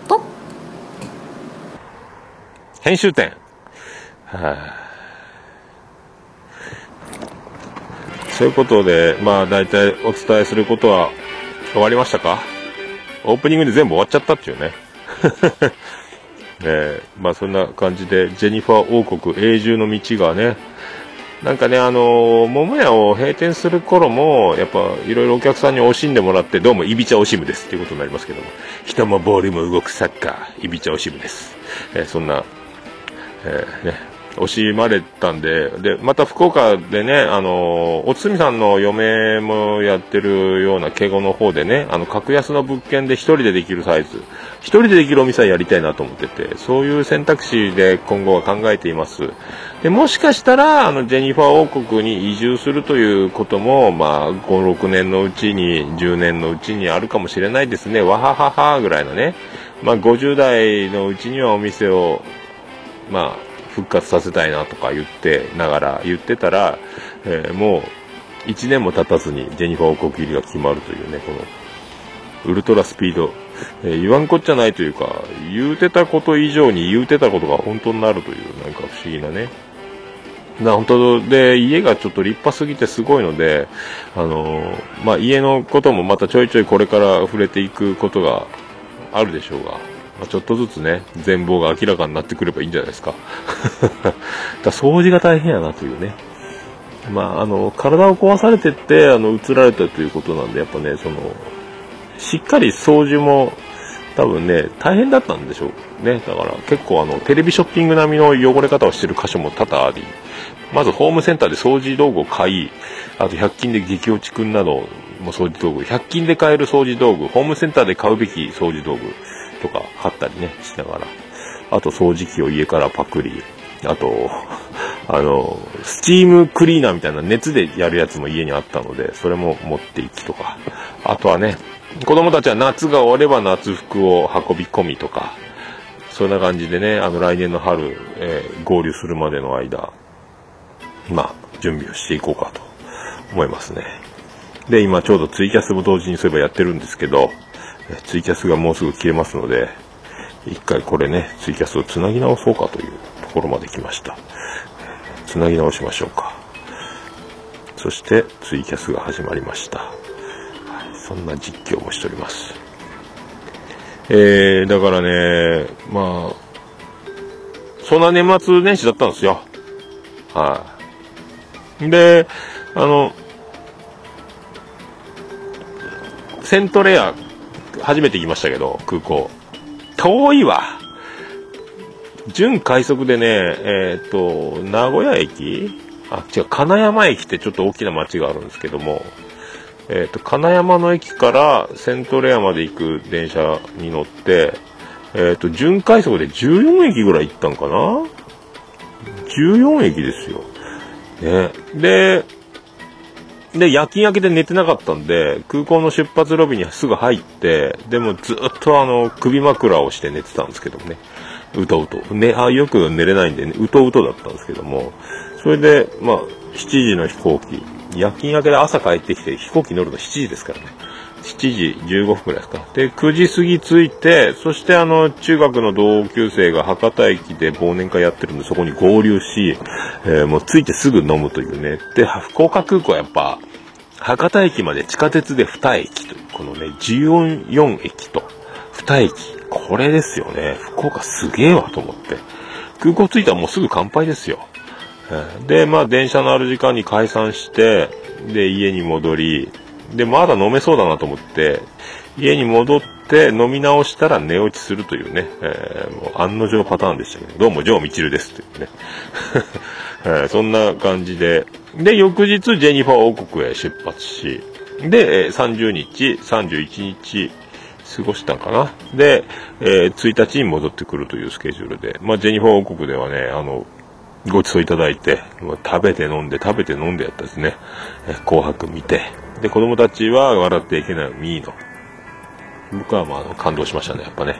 ぽ編集点。はいそういうことでまあ大体お伝えすることは終わりましたか？オープニングで全部終わっちゃったっていうね。えーまあそんな感じでジェニファー王国永住の道がねなんかね、あのー桃屋を閉店する頃も、やっぱ、いろいろお客さんに惜しんでもらって、どうも、イビチャ惜しむです。っていうことになりますけども、人もボールも動くサッカー、イビチャ惜しむです。えーそんな、えーね、惜しまれたんで、で、また福岡でね、あのおつみさんの嫁もやってるような敬語の方でね、あの、格安の物件で一人でできるサイズ、一人でできるお店はやりたいなと思ってて、そういう選択肢で今後は考えています。で、もしかしたら、あの、ジェニファー王国に移住するということも、まあ、5、6年のうちに、10年のうちにあるかもしれないですね。わはははぐらいのね。まあ、50代のうちにはお店を、まあ、復活させたいなとか言ってながら、言ってたら、えーもう、1年も経たずにジェニファー王国入りが決まるというね、この、ウルトラスピード、えー言わんこっちゃないというか、言うてたこと以上に言うてたことが本当になるという、なんか不思議なね。な、本当で、家がちょっと立派すぎてすごいので、あのまあ、家のこともまたちょいちょいこれから触れていくことがあるでしょうが、まあ、ちょっとずつね、全貌が明らかになってくればいいんじゃないですか。だから掃除が大変やなというね。まあ、あの、体を壊されてって、あの、移られたということなんで、やっぱね、その、しっかり掃除も、多分ね、大変だったんでしょうね。だから結構あの、テレビショッピング並みの汚れ方をしてる箇所も多々あり、まずホームセンターで掃除道具を買い、あと100均で激落ちくんなども掃除道具、100均で買える掃除道具、ホームセンターで買うべき掃除道具とか買ったりね、しながら、あと掃除機を家からパクリ、あと、あの、スチームクリーナーみたいな熱でやるやつも家にあったので、それも持っていきとか、あとはね、子供たちは夏が終われば夏服を運び込みとか、そんな感じでね、あの来年の春、えー合流するまでの間、まあ、準備をしていこうかと思いますね。で、今ちょうどツイキャスも同時にそういえばやってるんですけど、ツイキャスがもうすぐ消えますので、一回これね、ツイキャスをつなぎ直そうかというところまで来ました。つなぎ直しましょうか。そして、ツイキャスが始まりました。そんな実況もしております。えー、だからね、まあ、そんな年末年始だったんですよ。はい。で、あの、セントレア、初めて行きましたけど、空港。遠いわ。準快速でね、えーっと、名古屋駅？あ、違う、金山駅ってちょっと大きな町があるんですけども、えーと、金山の駅からセントレアまで行く電車に乗って、えーっと、準快速で14駅ぐらい行ったんかな ?14 駅ですよ。ね。で、で、夜勤明けで寝てなかったんで、空港の出発ロビーにすぐ入って、でもずっとあの、首枕をして寝てたんですけどもね。うとうと。ね、あ、よく寝れないんでね、うとうとだったんですけども、それで、まあ、7時の飛行機。夜勤明けで朝帰ってきて飛行機乗るの7時ですからね。7時15分くらいですか。で、9時過ぎ着いて、そしてあの、中学の同級生が博多駅で忘年会やってるんで、そこに合流し、えーもう着いてすぐ飲むというね。で、福岡空港はやっぱ、博多駅まで地下鉄で2駅という、このね、14駅と2駅。これですよね。福岡すげえわと思って。空港着いたらもうすぐ乾杯ですよ。で、まあ電車のある時間に解散して、で、家に戻り、で、まだ飲めそうだなと思って、家に戻って飲み直したら寝落ちするというね、えーもう案の定パターンでしたけど、どうも、ジョー・ミチルですというね。えーそんな感じで、で、翌日、ジェニファー王国へ出発し、で、え30日、31日、過ごしたんかな。で、えー1日に戻ってくるというスケジュールで、まあ、ジェニファー王国ではね、あの、ご馳走いただいて、食べて飲んで食べて飲んでやったですね。紅白見て。で、子供たちは笑っていけないを見の。僕はまあ感動しましたね、やっぱね。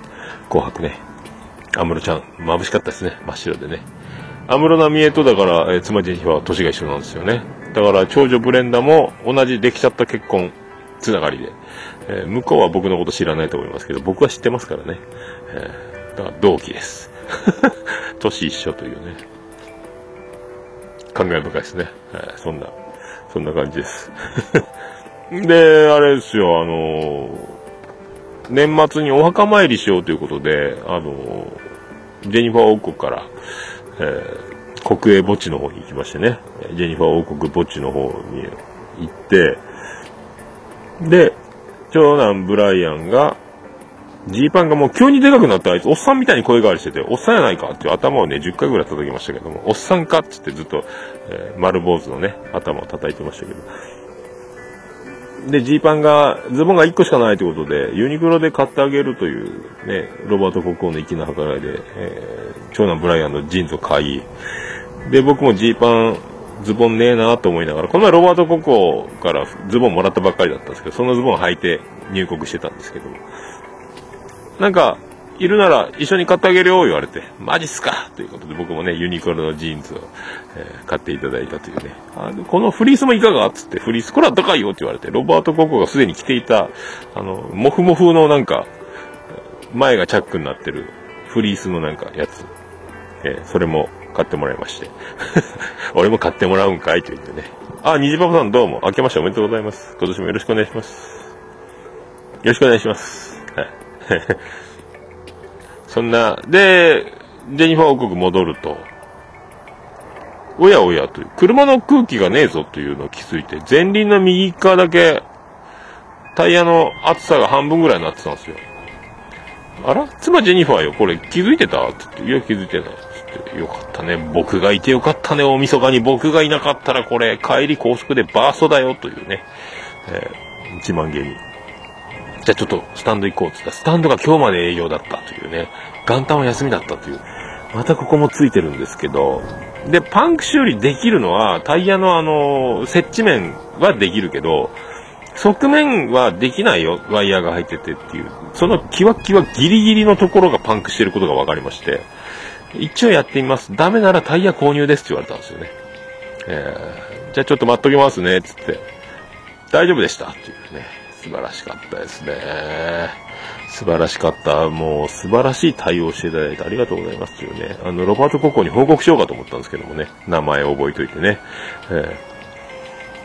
紅白ね。安室ちゃん、眩しかったですね。真っ白でね。安室奈美恵とだから、えー妻ジェは年が一緒なんですよね。だから、長女ブレンダも同じできちゃった結婚つながりで。えー向こうは僕のこと知らないと思いますけど、僕は知ってますからね。えーだから同期です。年一緒というね。感慨深いですね。はい、そんな、そんな感じです。で、あれですよ、あの年末にお墓参りしようということで、あのジェニファー王国から、えー国営墓地の方に行きましてね、ジェニファー王国墓地の方に行って、で、長男ブライアンが、ジーパンがもう急にでかくなったあいつ、おっさんみたいに声変わりしてて、おっさんやないかっていう頭をね、10回ぐらい叩きましたけども、おっさんかっつってずっと、えー丸坊主のね、頭を叩いてましたけど。で、ジーパンが、ズボンが1個しかないということで、ユニクロで買ってあげるというね、ロバート国王の粋な計らいで、えー長男ブライアンのジーンズを買い、で、僕もジーパン、ズボンねえなと思いながら、この前ロバート国王からズボンもらったばっかりだったんですけど、そのズボン履いて入国してたんですけど、なんか、いるなら一緒に買ってあげるよ、言われて。マジっすかということで僕もね、ユニクロのジーンズを、えー買っていただいたというね。あでこのフリースもいかが？つって、フリース、これは高いよって言われて、ロバート国王がすでに着ていた、あの、モフモフのなんか、前がチャックになってる、フリースのなんかやつ。えーそれも買ってもらいまして。俺も買ってもらうんかいと言ってね。あ、虹パパさんどうも。明けましておめでとうございます。今年もよろしくお願いします。よろしくお願いします。はい。そんな、で、ジェニファー王国戻ると、おやおやという、車の空気がねえぞというのを気づいて、前輪の右側だけ、タイヤの厚さが半分ぐらいになってたんですよ。あら？妻ジェニファーよ、これ気づいてた？って言って、いや気づいてない。つって、よかったね。僕がいてよかったね。大晦日に。僕がいなかったらこれ、帰り高速でバーストだよ。というね、えー、自慢げに。じゃあちょっとスタンド行こうって言ったら、スタンドが今日まで営業だったというね、元旦は休みだったという。またここもついてるんですけど、で、パンク修理できるのは、タイヤのあの、接地面はできるけど、側面はできないよ、ワイヤーが入っててっていう。そのキワキワギリギリのところがパンクしてることが分かりまして、一応やってみます。ダメならタイヤ購入ですって言われたんですよね。えー、じゃあちょっと待っときますね、つって。大丈夫でしたっていうね。素晴らしかったですね。素晴らしかった。もう素晴らしい対応していただいてありがとうございますというね。あの、ロバート・ココに報告しようかと思ったんですけどもね。名前を覚えといてね。え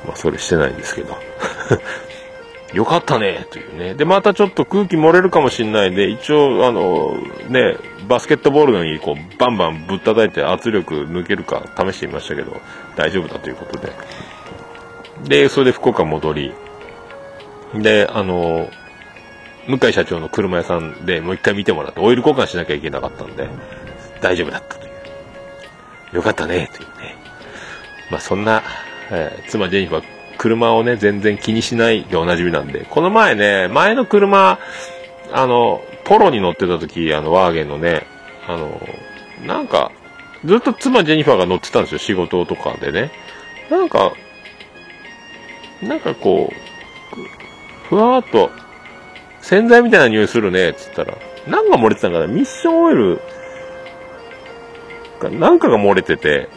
ー、まあ、それしてないんですけど。よかったねというね。で、またちょっと空気漏れるかもしれないんで、一応、あの、ね、バスケットボールのようにこう、バンバンぶったたいて圧力抜けるか試してみましたけど、大丈夫だということで。で、それで福岡戻り、で、あの、向井社長の車屋さんでもう一回見てもらって、オイル交換しなきゃいけなかったんで、大丈夫だったという。よかったね、というね。まあそんな、えー妻ジェニファー、車をね、全然気にしないでおなじみなんで、この前ね、前の車、あの、ポロに乗ってた時、あの、ワーゲンのね、あの、なんか、ずっと妻ジェニファーが乗ってたんですよ、仕事とかでね。なんか、なんかこう、ふわーっと、洗剤みたいな匂いするね、つったら、なんか漏れてたんかなミッションオイルか、なんかが漏れてて、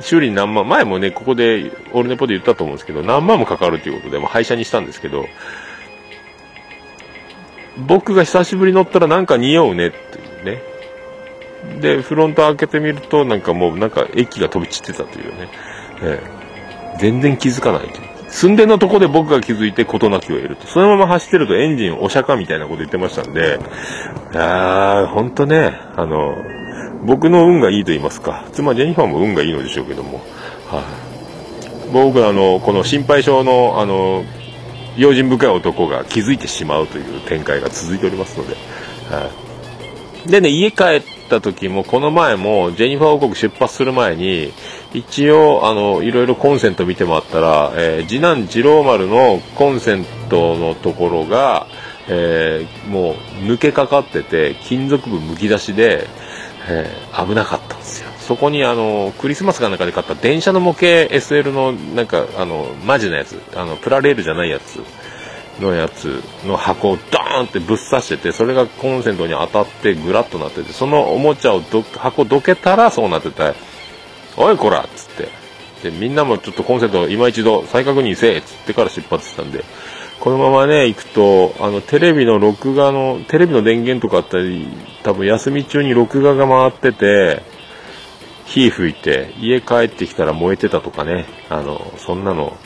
修理に何万、前もね、ここで、オールネポで言ったと思うんですけど、何万もかかるということで、もう廃車にしたんですけど、僕が久しぶり乗ったらなんか匂うねっていうね。で、フロント開けてみると、なんかもう、なんか液が飛び散ってたというね。ええ全然気づかないという。寸前のとこで僕が気づいて事なきを得ると。そのまま走ってるとエンジンお釈迦みたいなこと言ってましたんで、いやー、ほんとね、あの、僕の運がいいと言いますか、妻ジェニファーも運がいいのでしょうけども、はい、僕あの、この心配性の、あの、用心深い男が気づいてしまうという展開が続いておりますので、はい、でね、家帰った時も、この前も、ジェニファー王国出発する前に、一応、あの、いろいろコンセント見てもらったら、えー次男次郎丸のコンセントのところが、えーもう抜けかかってて、金属部むき出しで、えー危なかったんですよ。そこにあの、クリスマスかなんかで買った電車の模型 SL のなんか、あの、マジなやつ、あの、プラレールじゃないやつのやつの箱をドーンってぶっ刺してて、それがコンセントに当たってグラッとなってて、そのおもちゃをど箱どけたらそうなってて、おいこらっつって。で、みんなもちょっとコンセント今一度再確認せえっつってから出発したんで、このままね、行くと、あの、テレビの録画の、テレビの電源とかあったり、多分休み中に録画が回ってて、火吹いて、家帰ってきたら燃えてたとかね、あの、そんなの、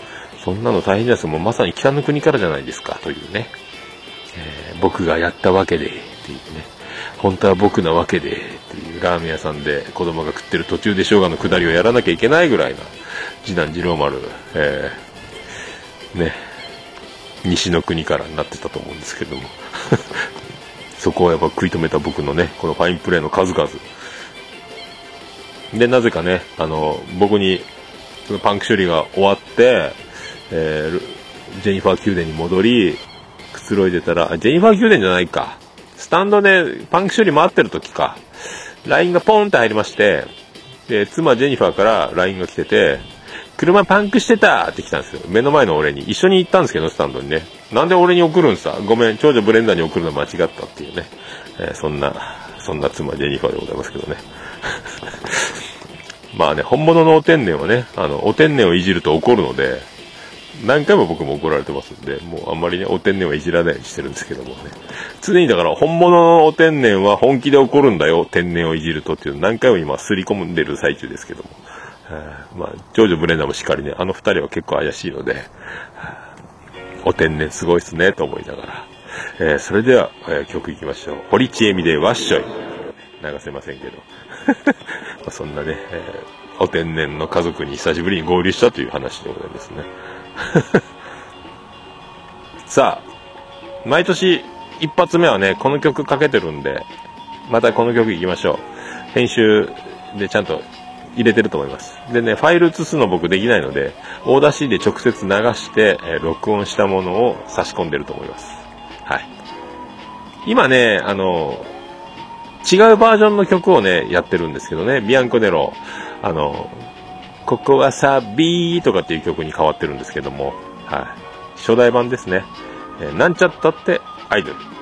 そんなの大変です。もうまさに北の国からじゃないですか、というね。えー僕がやったわけで、っていうね。本当は僕なわけで、っていうラーメン屋さんで子供が食ってる途中で生姜の下りをやらなきゃいけないぐらいな、次男次郎丸、えーね、西の国からになってたと思うんですけども。そこをやっぱ食い止めた僕のね、このファインプレーの数々。で、なぜかね、あの、僕に、そのパンク処理が終わって、えージェニファー宮殿に戻り、くつろいでたら、ジェニファー宮殿じゃないか。スタンドでパンク処理回ってる時か。LINE がポンって入りまして、で、妻ジェニファーから LINE が来てて、車パンクしてたって来たんですよ。目の前の俺に。一緒に行ったんですけど、スタンドにね。なんで俺に送るんさ。ごめん、長女ブレンダーに送るの間違ったっていうね。えーそんな、そんな妻ジェニファーでございますけどね。まあね、本物のお天然はね、あの、お天然をいじると怒るので、何回も僕も怒られてますんで、もうあんまりね、お天然はいじらないようにしてるんですけどもね。常にだから、本物のお天然は本気で怒るんだよ、天然をいじるとっていうの何回も今、すり込んでる最中ですけども。まあ、ジョージョ・ブレンダーもしっかりね、あの二人は結構怪しいので、お天然すごいっすね、と思いながら。えーそれでは、えー曲いきましょう。堀ちえみでワッショイ。流せませんけど。まあそんなね、えーお天然の家族に久しぶりに合流したという話でございますね。さあ、毎年一発目はね、この曲かけてるんで、またこの曲いきましょう。編集でちゃんと入れてると思います。でね、ファイル移すの僕できないので、オーダー C で直接流して、え録音したものを差し込んでると思います。はい。今ね、あの、違うバージョンの曲をね、やってるんですけどね、ビアンコネロ、あの、ここはサビーとかっていう曲に変わってるんですけども、はい。初代版ですね。えーなんちゃったってアイドル。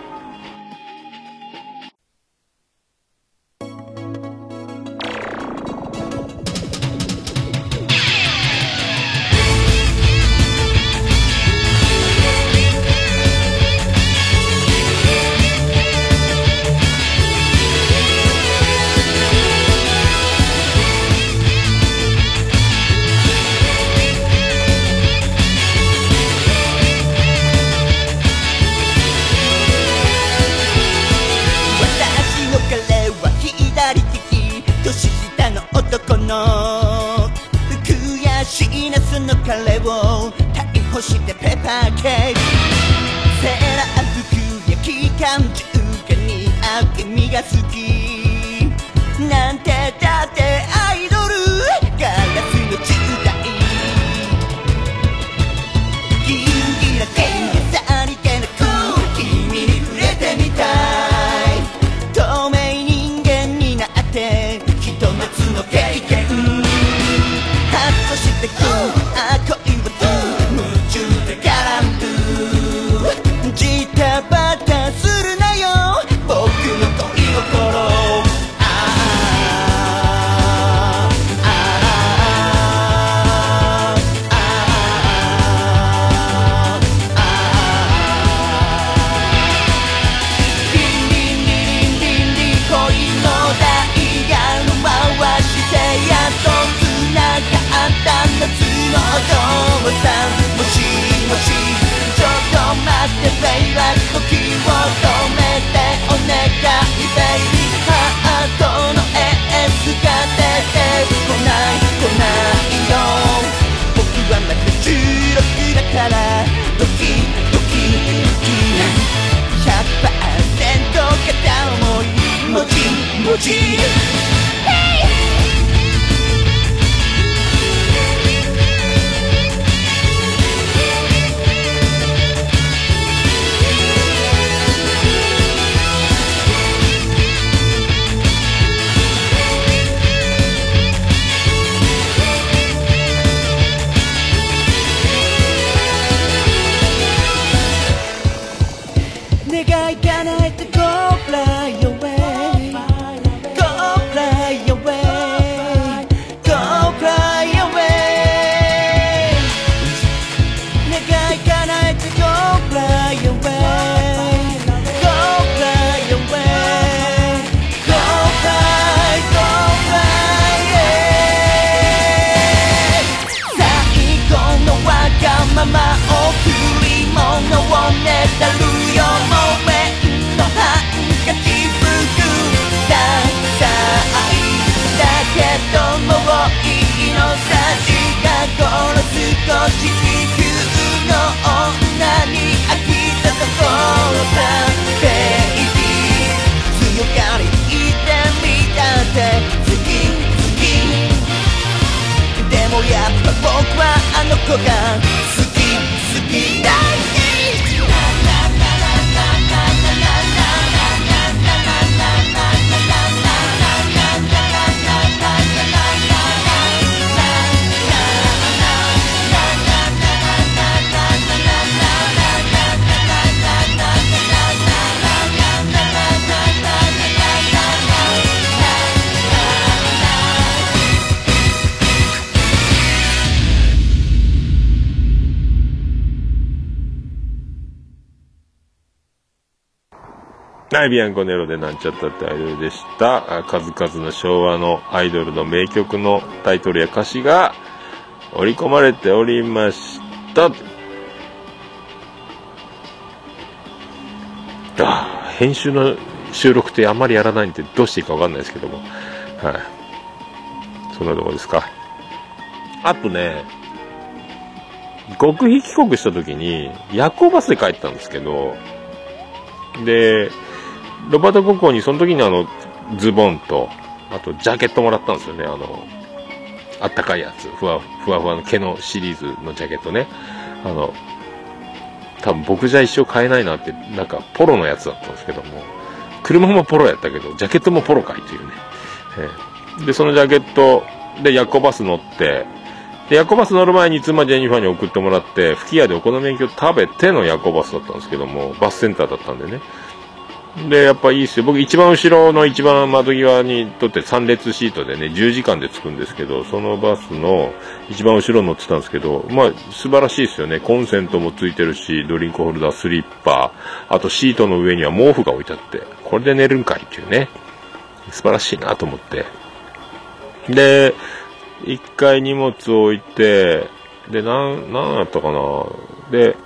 key. 地球の女に飽きたところさベイビー強がり言ってみたって好き好きでもやっぱ僕はあの子が好き好き大はい、ビアンコネロでなんちゃったってアイドルでした。数々の昭和のアイドルの名曲のタイトルや歌詞が織り込まれておりました。あ編集の収録ってあんまりやらないんでどうしていいかわかんないですけども。はい。そんなとこですか。あとね、極秘帰国した時に夜行バスで帰ったんですけど、で、ロバート国王にその時にあの、ズボンと、あとジャケットもらったんですよね、あの、あったかいやつ、ふわふわふわの毛のシリーズのジャケットね。あの、多分僕じゃ一生買えないなって、なんかポロのやつだったんですけども、車もポロやったけど、ジャケットもポロかいというね。えーで、そのジャケットで夜行バス乗って、で、夜行バス乗る前に妻ジェニファーに送ってもらって、吹き屋でお好み焼きを食べての夜行バスだったんですけども、バスセンターだったんでね。で、やっぱいいっすよ。僕一番後ろの一番窓際にとって3列シートでね、10時間で着くんですけど、そのバスの一番後ろに乗ってたんですけど、まあ素晴らしいですよね。コンセントもついてるし、ドリンクホルダー、スリッパー、あとシートの上には毛布が置いてあって、これで寝るんかいっていうね。素晴らしいなと思って。で、一回荷物を置いて、で、なん、なんやったかな。で、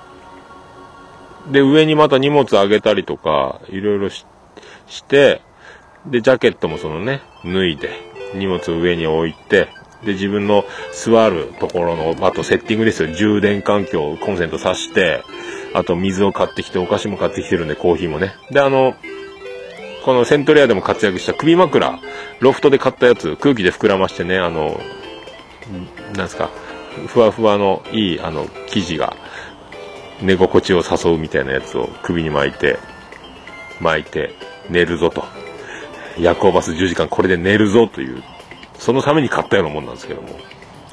で、上にまた荷物上げたりとか、いろいろしして、で、ジャケットもそのね、脱いで、荷物を上に置いて、で、自分の座るところの、あとセッティングですよ。充電環境、コンセント挿して、あと水を買ってきて、お菓子も買ってきてるんで、コーヒーもね。で、あの、このセントレアでも活躍した首枕、ロフトで買ったやつ、空気で膨らましてね、あの、なんすか、ふわふわのいい、あの、生地が、寝心地を誘うみたいなやつを首に巻いて、巻いて、寝るぞと。夜行バス10時間これで寝るぞという、そのために買ったようなもんなんですけども。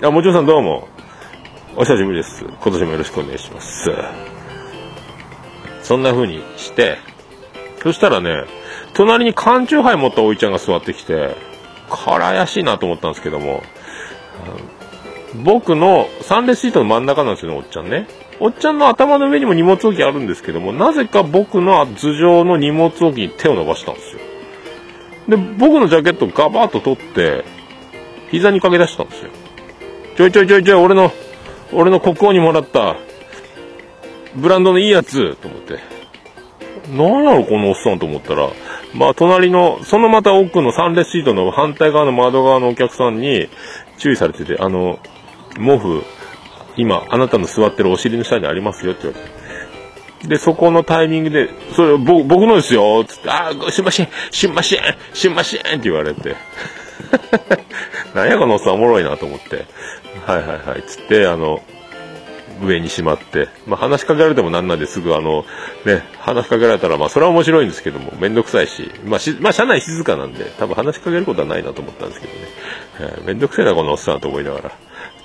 あ、もちろんさんどうも、お久しぶりです。今年もよろしくお願いします。そんな風にして、そしたらね、隣に缶チューハイ持ったおいちゃんが座ってきて、これ怪しいなと思ったんですけども、あの僕の3列シートの真ん中なんですよね、おっちゃんね。おっちゃんの頭の上にも荷物置きあるんですけども、なぜか僕の頭上の荷物置きに手を伸ばしたんですよ。で、僕のジャケットをガバッと取って、膝にかけ出したんですよ。ちょいちょいちょいちょい、俺の、俺の国王にもらった、ブランドのいいやつ、と思って。なんやろ、このおっさんと思ったら、まあ、隣の、そのまた奥の3列シートの反対側の窓側のお客さんに注意されてて、あの、毛布、今、あなたの座ってるお尻の下にありますよって言われて。で、そこのタイミングで、それ、ぼ僕のですよつって、あー、すいません、すいません、すいませんって言われて。なんやこのおっさんおもろいなと思って。はいはいはい、つって、あの、上にしまって、まあ、話しかけられてもなんなんですぐあの、ね、話しかけられたら、まあ、それは面白いんですけども、めんどくさいし、まあ、し、まあ、車内静かなんで、多分話しかけることはないなと思ったんですけどね。えーめんどくせえな、このおっさんと思いながら。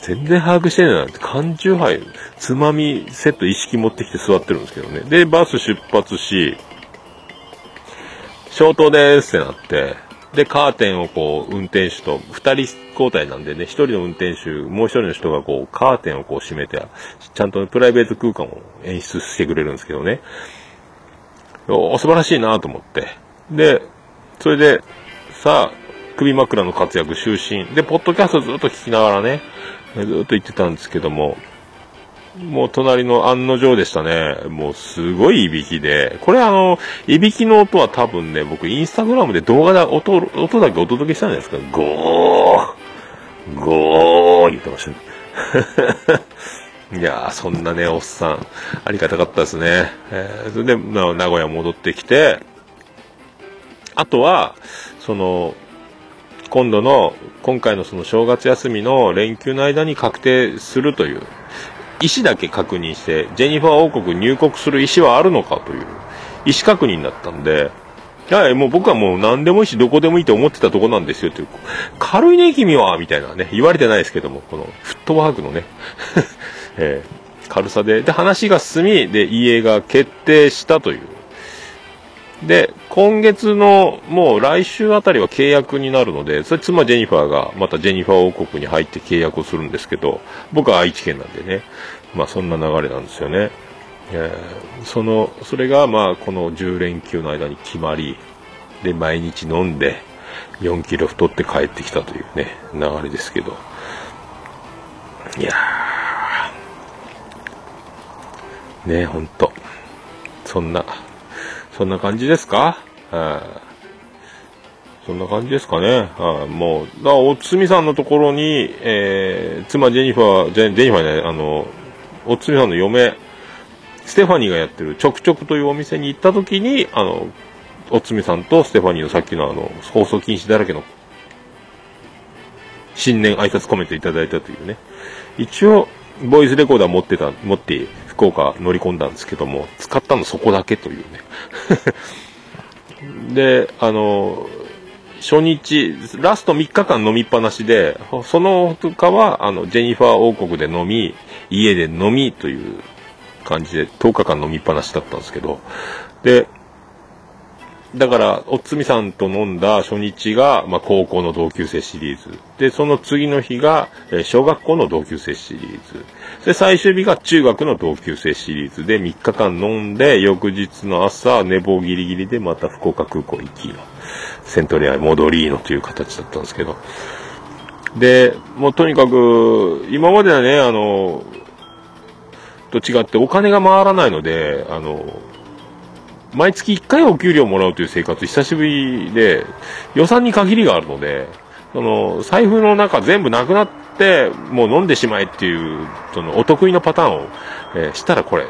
全然把握してねえなって、缶チューハイ、つまみセット一式持ってきて座ってるんですけどね。で、バス出発し、消灯ですってなって、で、カーテンをこう、運転手と、二人交代なんでね、一人の運転手、もう一人の人がこう、カーテンをこう閉めて、ちゃんとプライベート空間を演出してくれるんですけどね。お素晴らしいなと思って。で、それで、さあ、首枕の活躍就寝。で、ポッドキャストずっと聞きながらね、ずっと言ってたんですけども、もう隣の案の定でしたね。もうすごいいびきで。これあの、いびきの音は多分ね、僕インスタグラムで動画で音、音だけお届けしたんじゃないですか。ゴーゴー言ってましたね。いやー、そんなね、おっさん、ありがたかったですね。えー、それで、名古屋戻ってきて、あとは、その、今度の、今回のその正月休みの連休の間に確定するという、意思だけ確認して、ジェニファー王国入国する意思はあるのかという、意思確認だったんで、はい、もう僕はもう何でもいいし、どこでもいいと思ってたとこなんですよっていう、軽いね、君はみたいなね、言われてないですけども、このフットワークのね、えー、軽さで、で、話が進み、で、家が決定したという。で、今月の、もう来週あたりは契約になるので、それ妻ジェニファーが、またジェニファー王国に入って契約をするんですけど、僕は愛知県なんでね、まあそんな流れなんですよね。えー、その、それがまあこの10連休の間に決まり、で、毎日飲んで、4キロ太って帰ってきたというね、流れですけど。いやー、ねえほんと。そんな、そんな感じですか？はいそんな感じですかね？はいもう、だおつみさんのところに、えー、妻ジェニファー、ジェニファーね、あの、おつみさんの嫁、ステファニーがやってるちょくちょくというお店に行った時に、あの、おつみさんとステファニーのさっきのあの、放送禁止だらけの、新年挨拶コメントいただいたというね。一応、ボイスレコーダー持ってた、持って福岡乗り込んだんですけども、使ったのそこだけというね。で、あの、初日、ラスト3日間飲みっぱなしで、その他は、あの、ジェニファー王国で飲み、家で飲みという感じで、10日間飲みっぱなしだったんですけど、で、だから、おつみさんと飲んだ初日が、まあ、高校の同級生シリーズ。で、その次の日が、え、小学校の同級生シリーズ。で、最終日が中学の同級生シリーズで3日間飲んで、翌日の朝、寝坊ギリギリでまた福岡空港行きの、セントレア戻りのという形だったんですけど。で、もうとにかく、今まではね、あの、と違ってお金が回らないので、あの、毎月1回お給料もらうという生活久しぶりで、予算に限りがあるので、その、財布の中全部なくなって、もう飲んでしまえっていう、その、お得意のパターンを、えー、したらこれ、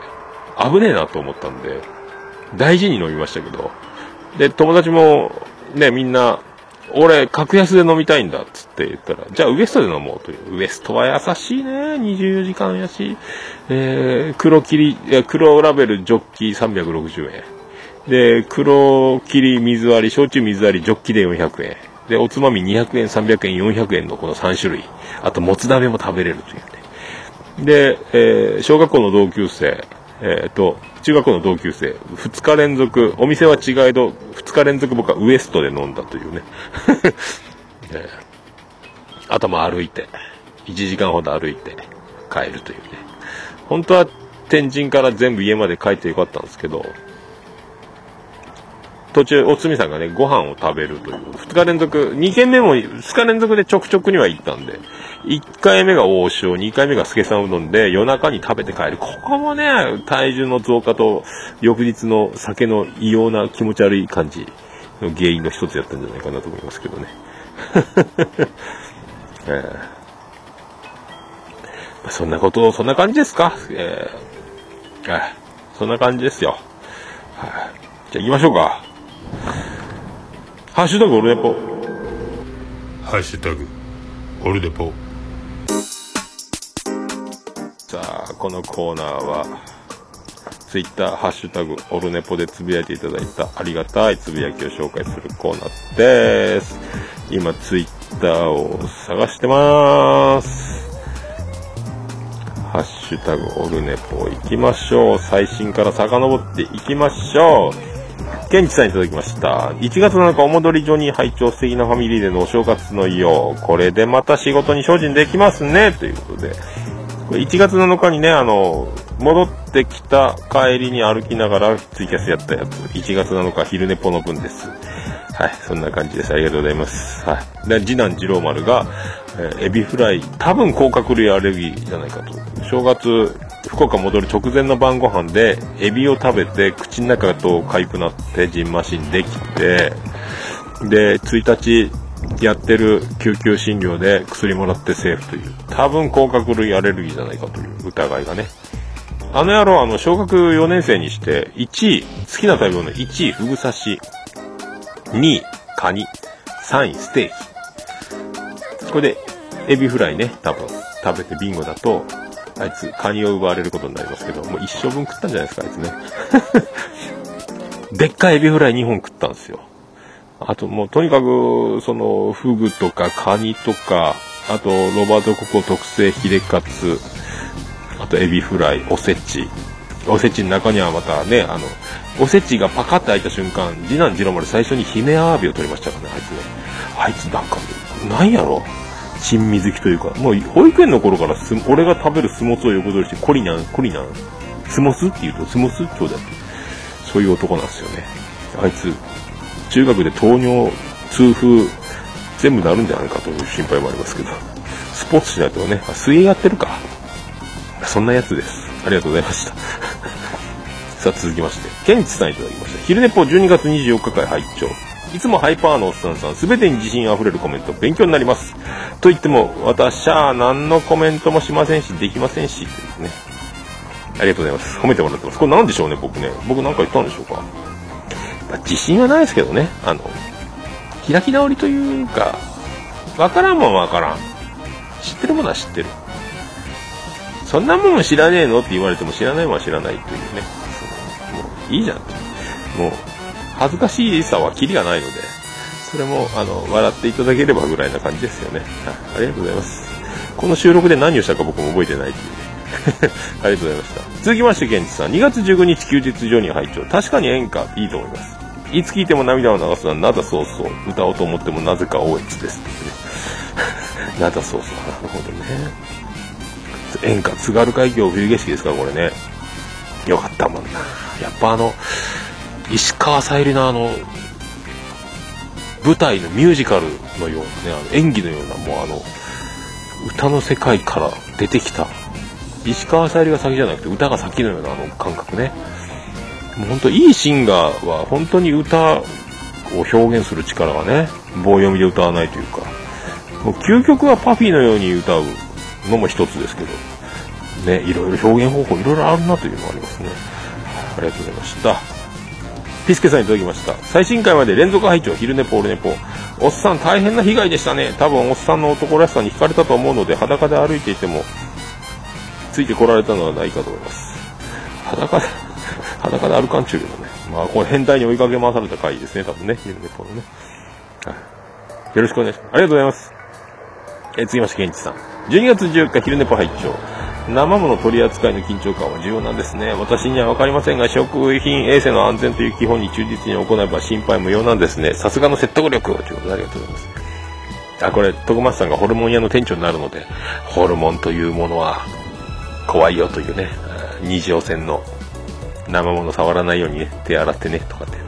危ねえなと思ったんで、大事に飲みましたけど、で、友達も、ね、みんな、俺、格安で飲みたいんだっつって言ったら、じゃあウエストで飲もうという。ウエストは優しいね。24時間やし。えー、黒切り、黒ラベルジョッキー360円。で、黒霧水割り、焼酎水割り、ジョッキで400円。で、おつまみ200円、300円、400円のこの3種類。あと、もつ鍋も食べれるというね。で、えー、小学校の同級生、えっ、ー、と、中学校の同級生、2日連続、お店は違いど、2日連続僕はウエストで飲んだというね。えー、頭歩いて、1時間ほど歩いて帰るというね。本当は天神から全部家まで帰ってよかったんですけど、途中、おつみさんがね、ご飯を食べるという、2日連続、2軒目も2日連続でちょくちょくには行ったんで、1回目が王将、2回目が助さんうどんで、夜中に食べて帰る。ここもね、体重の増加と、翌日の酒の異様な気持ち悪い感じの原因の一つやったんじゃないかなと思いますけどね。えーまあ、そんなこと、そんな感じですか？えー、えー、そんな感じですよ。はい、じゃあ行きましょうか。ハッシュタグオルネポ。ハッシュタグオルネポ。さあ、このコーナーは、ツイッター、ハッシュタグ、オルネポでつぶやいていただいたありがたいつぶやきを紹介するコーナーです。今、ツイッターを探してまーす。ハッシュタグ、オルネポ行きましょう。最新から遡っていきましょう。ケンチさんいただきました。1月7日お戻り所に拝聴素敵なファミリーでのお正月のよう。これでまた仕事に精進できますね。ということで。これ1月7日にね、あの、戻ってきた帰りに歩きながらツイキャスやったやつ。1月7日昼寝ぽの分です。はい、そんな感じです。ありがとうございます。はい。で、次男次郎丸が、えー、エビフライ、多分甲殻類アレルギーじゃないかと。正月、福岡戻る直前の晩ご飯でエビを食べて口の中と痒くなってジンマシンできてで1日やってる救急診療で薬もらってセーフという多分甲殻類アレルギーじゃないかという疑いがね。あの野郎あの小学4年生にして1位好きな食べ物1位フグ刺し2位カニ3位ステーキ。これでエビフライね多分食べてビンゴだとあいつカニを奪われることになりますけどもう一生分食ったんじゃないですかあいつね。でっかいエビフライ2本食ったんですよ。あともうとにかくそのフグとかカニとかあとロバートココ特製ヒレカツあとエビフライおせち。おせちの中にはまたねあのおせちがパカッて開いた瞬間次男次郎丸最初にヒメアワビを取りましたからねあいつね。あいつなんかなんやろ？珍味好きというかもう保育園の頃からす俺が食べるスモスを横取りしてコリナンコリナンスモスって言うとスモスちょうだいってそういう男なんですよね。あいつ中学で糖尿痛風全部なるんじゃないかという心配もありますけどスポーツしないとねあ水泳やってるか。そんなやつです。ありがとうございました。さあ続きましてケンチさんいただきました。昼寝ぽ12月24日会拝聴。いつもハイパーのおっさんさん、すべてに自信あふれるコメント、勉強になります。と言っても、私は何のコメントもしませんし、できませんし、ですね。ありがとうございます。褒めてもらってます。これ何でしょうね、僕ね。僕なんか言ったんでしょうか。まあ自信はないですけどね。あの、開き直りというか、わからんもんわからん。知ってるものは知ってる。そんなもん知らねえのって言われても知らないものは知らないというね。もういいじゃん。もう、恥ずかしさはキリがないので、それも、あの、笑っていただければぐらいな感じですよね。はい、ありがとうございます。この収録で何をしたか僕も覚えてないというね。ありがとうございました。続きまして、ケンチさん。2月15日休日上に拝聴確かに演歌いいと思います。いつ聴いても涙を流すのはなだそうそう。歌おうと思ってもなぜか大越です。なだそうそう。なるほどね。演歌、津軽海峡冬景色ですから、これね。よかったもんな。やっぱあの、石川さゆりのあの、舞台のミュージカルのようなね、あの演技のような、もうあの、歌の世界から出てきた、石川さゆりが先じゃなくて歌が先のようなあの感覚ね。もう本当いいシンガーは本当に歌を表現する力がね、棒読みで歌わないというか、もう究極はパフィーのように歌うのも一つですけど、ね、いろいろ表現方法いろいろあるなというのがありますね。ありがとうございました。ピスケさんいただきました。最新回まで連続拝聴昼寝ポールネポ。おっさん大変な被害でしたね。多分おっさんの男らしさに惹かれたと思うので、裸で歩いていても、ついてこられたのはないかと思います。裸で、裸で歩かんちゅうけどね。まあ、これ変態に追いかけ回された回ですね、多分ね。昼寝ポールね。はい。よろしくお願いします。ありがとうございます。えー、続きまして、ケンチさん。12月14日昼寝ポ拝聴生物取り扱いの緊張感は重要なんですね。私には分かりませんが、食品衛生の安全という基本に忠実に行えば心配無用なんですね。さすがの説得力ということでありがとうございます。あ、これ、徳松さんがホルモン屋の店長になるので、ホルモンというものは怖いよというね、二条線の生物触らないようにね、手洗ってね、とかって、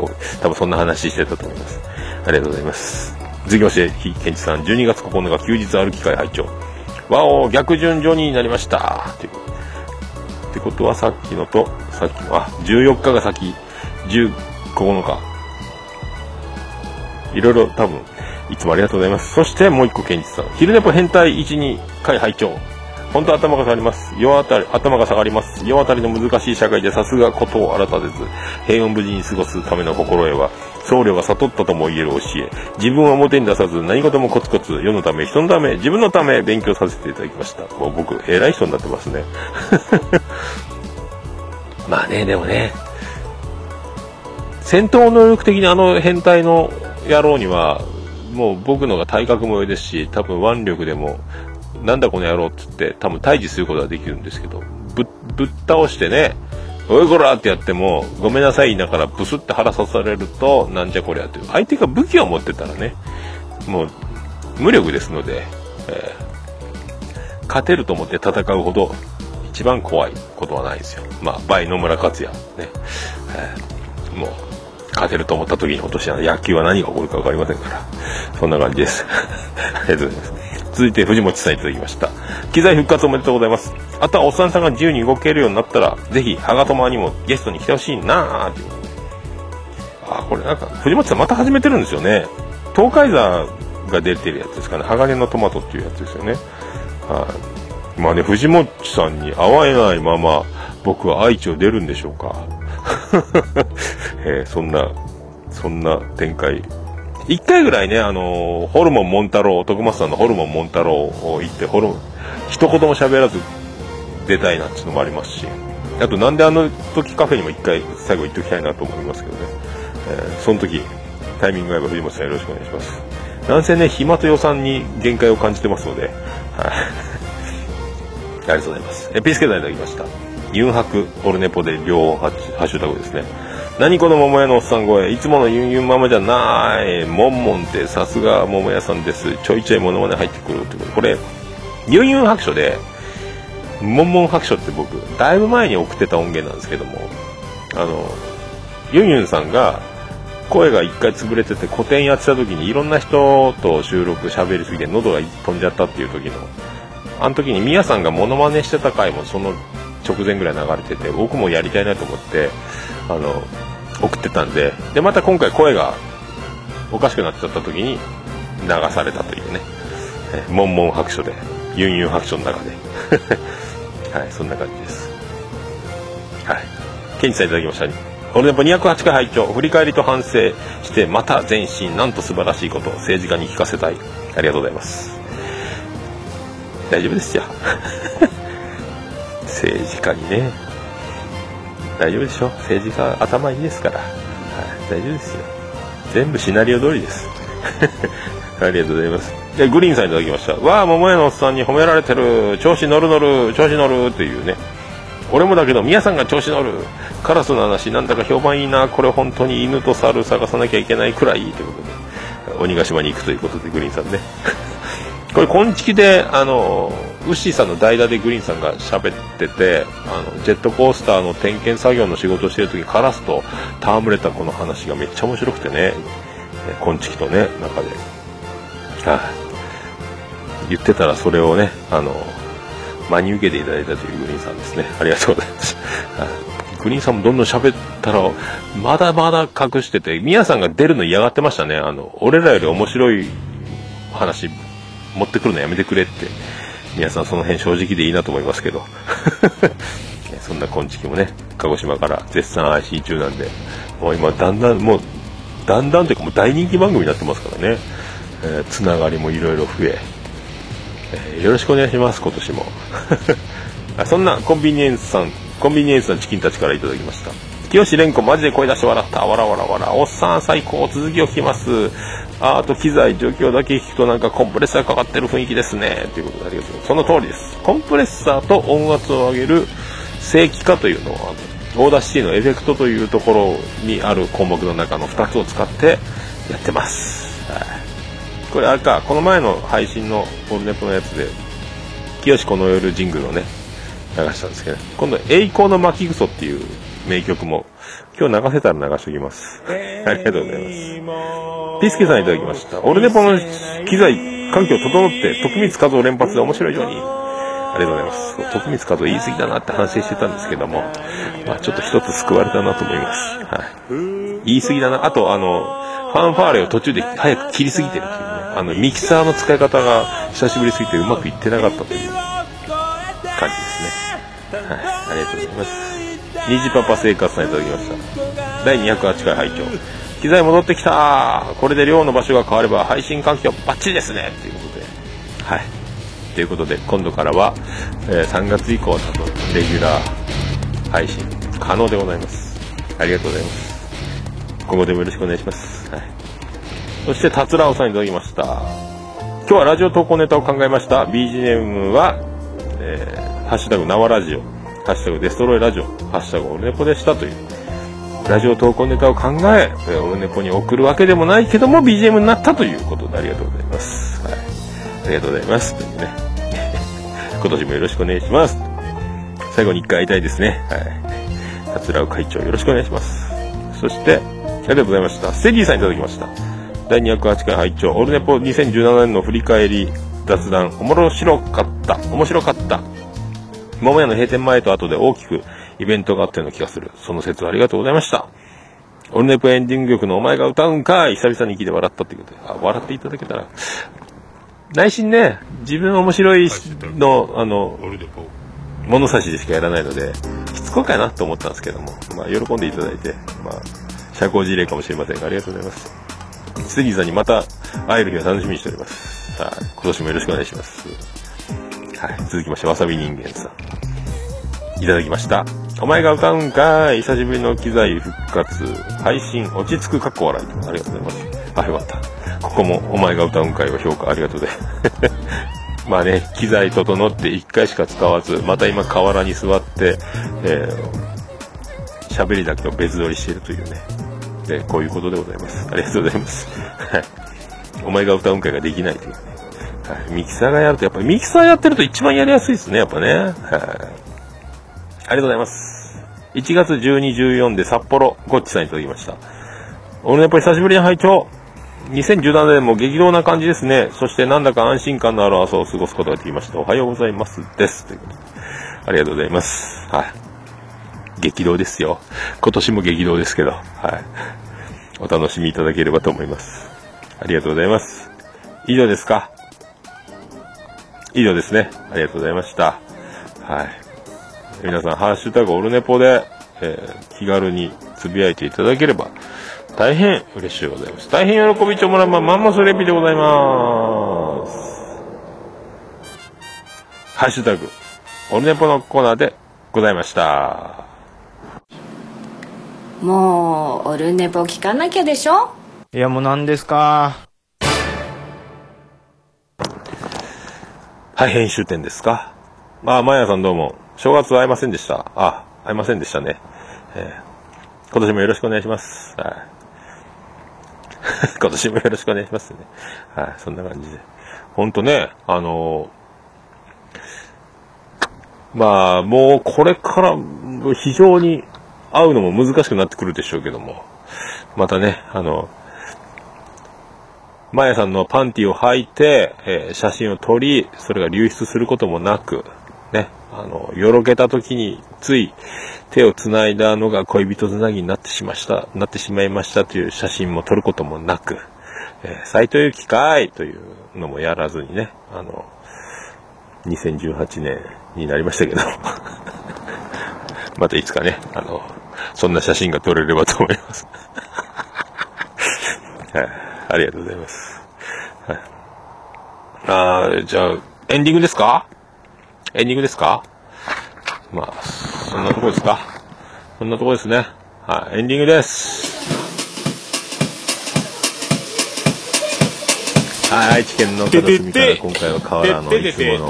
多分そんな話してたと思います。ありがとうございます。続きまして、ひけんちさん、12月9日休日歩き会拝聴わお逆順序になりました。ってってことはさっきのとさっきのあ14日が先。19日。いろいろ多分いつもありがとうございます。そしてもう一個ケンチさん。昼寝ぽ変態12回拝聴。本当頭が下がります。世当たり頭が下がります。世当たりの難しい社会でさすがことを改めず平穏無事に過ごすための心得は僧侶が悟ったとも言える教え。自分は表に出さず何事もコツコツ世のため人のため自分のため勉強させていただきました。もう僕偉い人になってますね。まあねでもね戦闘能力的にあの変態の野郎にはもう僕のが体格も上ですし多分腕力でもなんだこの野郎っつって多分退治することはできるんですけどぶぶっ倒してねおいこらってやっても、ごめんなさい言いながらブスって腹刺されると、なんじゃこりゃという。相手が武器を持ってたらね、もう、無力ですので、えー、勝てると思って戦うほど、一番怖いことはないですよ。まあ、倍野村克也、ね。えー、もう、勝てると思った時に落とし穴、野球は何が起こるか分かりませんから。そんな感じです。ありがとうございます。続いて藤本さんいただきました。機材復活おめでとうございます。あとはおっさんさんが自由に動けるようになったらぜひハガトマにもゲストに来てほしいなーってあこれなんか藤本さんまた始めてるんですよね。東海座が出てるやつですかね。鋼のトマトっていうやつですよね。はい。まあね藤本さんに会えないまま僕は愛知を出るんでしょうか、えーそんなそんな展開一回ぐらいね、あのーホルモンモンタロウ、徳松さんのホルモンモンタロウを言って、ホルモン、一言も喋らず出たいなっていうのもありますし、あとなんであの時カフェにも一回最後行っておきたいなと思いますけどね。えーその時、タイミングが合えば藤本さんよろしくお願いします。なんせね、暇と予算に限界を感じてますので、はい。ありがとうございます。え、ピースケさんいただきました。ユンハク、オルネポで両ハッシュタグですね。何この桃屋のおっさん声。いつものユンユンママじゃない。モンモンってさすが桃屋さんです。ちょいちょいモノマネ入ってくるってこと。これ、ユンユン白書で、モンモン白書って僕、だいぶ前に送ってた音源なんですけども、あの、ユンユンさんが、声が一回潰れてて古典やってた時にいろんな人と収録喋りすぎて喉が飛んじゃったっていう時のあの時にミヤさんがモノマネしてた回もその直前ぐらい流れてて僕もやりたいなと思ってあの送ってたんででまた今回声がおかしくなっちゃった時に流されたというね「えモンモン白書」で「ユンユン白書」の中で。はいそんな感じです。はい。ケンチさんいただきました。俺やっぱ208回拝聴。振り返りと反省してまた前進。なんと素晴らしいこと。を政治家に聞かせたい。ありがとうございます。大丈夫ですよ。政治家にね。大丈夫でしょ？政治家頭いいですから、はい、大丈夫ですよ。全部シナリオ通りです。ありがとうございます。でグリーンさんいただきました。わあ桃屋のおっさんに褒められてる。調子乗る乗る。調子乗る。っていうね。俺もだけど宮さんが調子乗る。カラスの話なんだか評判いいな。これ本当に犬と猿探さなきゃいけないくらい。ということで。鬼ヶ島に行くということでグリーンさんね。これ昆虫であのウッシーさんの代打でグリーンさんが喋っててあのジェットコースターの点検作業の仕事をしてる時カラスと戯れたこの話がめっちゃ面白くてねえ昆虫とね中で、はい。言ってたらそれをねあの真に受けていただいたというグリーンさんですね。ありがとうございます、はい。グリーンさんもどんどん喋ったらまだまだ隠しててミヤさんが出るの嫌がってましたね。あの俺らより面白い話持ってくるのやめてくれって。皆さんその辺正直でいいなと思いますけど。そんな昆虫もね鹿児島から絶賛配信中なんで。もう今だんだんもうだんだんというかもう大人気番組になってますからね、えーつながりもいろいろ増え。えーよろしくお願いします今年も。そんなコンビニエンスさんコンビニエンスのチキンたちからいただきました。清蓮子マジで声出して笑った。わらわらわらおっさん最高続きを聞きます。ああと機材状況だけ聞くとなんかコンプレッサーかかってる雰囲気ですね。ということでありがとうございます。その通りです。コンプレッサーと音圧を上げる正規化というのは Audacity のエフェクトというところにある項目の中の2つを使ってやってます、はい、これあれかこの前の配信のオールネポのやつできよしこの夜ジングルをね流したんですけど今度「栄光の巻きぐそ」っていう名曲も。今日流せたら流しておきます。ありがとうございます。ピスケさんいただきました。オルネポの機材環境整って徳光和夫連発で面白いように。ありがとうございます。徳光和夫言い過ぎだなって反省してたんですけども、まあ、ちょっと一つ救われたなと思います、はい、言い過ぎだな。あとあのファンファーレを途中で早く切りすぎてるっていうね。あのミキサーの使い方が久しぶりすぎてうまくいってなかったという感じですね。はい、ありがとうございます。虹パパ生活さんいただきました。第208回拝聴機材戻ってきたこれで寮の場所が変われば配信環境バッチリですねということで。はい。ということで、今度からは、えー3月以降、多分、レギュラー配信可能でございます。ありがとうございます。今後でもよろしくお願いします。はい。そして、達郎さんいただきました。今日はラジオ投稿ネタを考えました。BGM は、えーハッシュタグ縄ラジオ、ハッシュタグデストロイラジオ、ハッシュタグオルネポでしたという、ラジオ投稿ネタを考え、えーオルネポに送るわけでもないけども BGM になったということでありがとうございます。はい。ありがとうございます。というね。今年もよろしくお願いします。最後に一回会いたいですね。はい。桂尾会長よろしくお願いします。そして、ありがとうございました。ステディさんいただきました。第208回拝聴オルネポ2017年の振り返り、雑談、おもろ白かった、面白かった。桃屋の閉店前と後で大きくイベントがあったような気がする。その説はありがとうございました。オルネポエンディング曲のお前が歌うんかい久々に聞いて笑ったってことで。あ、笑っていただけたら。内心ね、自分面白いの、あの、物差しでしかやらないので、しつこいかなと思ったんですけども、まあ、喜んでいただいて、まあ、社交辞令かもしれませんが、ありがとうございます。杉さんにまた会える日を楽しみにしております。はい、今年もよろしくお願いします。はい、続きまして、わさび人間さん。いただきました。お前が歌うんかい久しぶりの機材復活。配信落ち着くかっこ笑い。ありがとうございます。あ、よかった。ここもお前が歌うんかいを評価ありがとうで。まあね、機材整って1回しか使わず、また今河原に座って、えー、喋りだけを別撮りしてるというね。で、こういうことでございます。ありがとうございます。はい。お前が歌うんかいができないというね。ミキサーがやると、やっぱりミキサーやってると一番やりやすいですね、やっぱね。はい。ありがとうございます。1月12、14で札幌、ゴッチさんいただきました。俺やっぱり久しぶりに拝聴2017年も激動な感じですね。そしてなんだか安心感のある朝を過ごすことができました。おはようございます。です。ということで。ありがとうございます。はい。激動ですよ。今年も激動ですけど。はい。お楽しみいただければと思います。ありがとうございます。以上ですか以上ですね。ありがとうございました。はい。皆さん、ハッシュタグオルネポで、えー気軽につぶやいていただければ、大変嬉しいございます。大変喜びちょもらま、マンモスレピでございます。ハッシュタグ、オルネポのコーナーでございました。もうオルネポ聞かなきゃでしょ？いやもう何ですか？はい、編集点ですか？まあ、マヤさんどうも、正月会えませんでした。あ、会えませんでしたね。えー今年もよろしくお願いします。はい。今年もよろしくお願いしますね。はい、そんな感じで。ほんとね、あのーまあ、もうこれから非常に会うのも難しくなってくるでしょうけども、またね、あの、マヤさんのパンティを履いて、えー写真を撮り、それが流出することもなく、ね、あの、よろけた時につい手を繋いだのが恋人繋ぎになってしました、なってしまいましたという写真も撮ることもなく、えー、斎藤由貴かいというのもやらずにね、あの、2018年になりましたけど、またいつかね、あの、そんな写真が撮れればと思います。はい、ありがとうございます。はい、あーじゃあ、エンディングですか？エンディングですか？まあ、そんなとこですか？そんなとこですね。はい、エンディングです。はい、愛知県の片隅から今回は河原のいつもの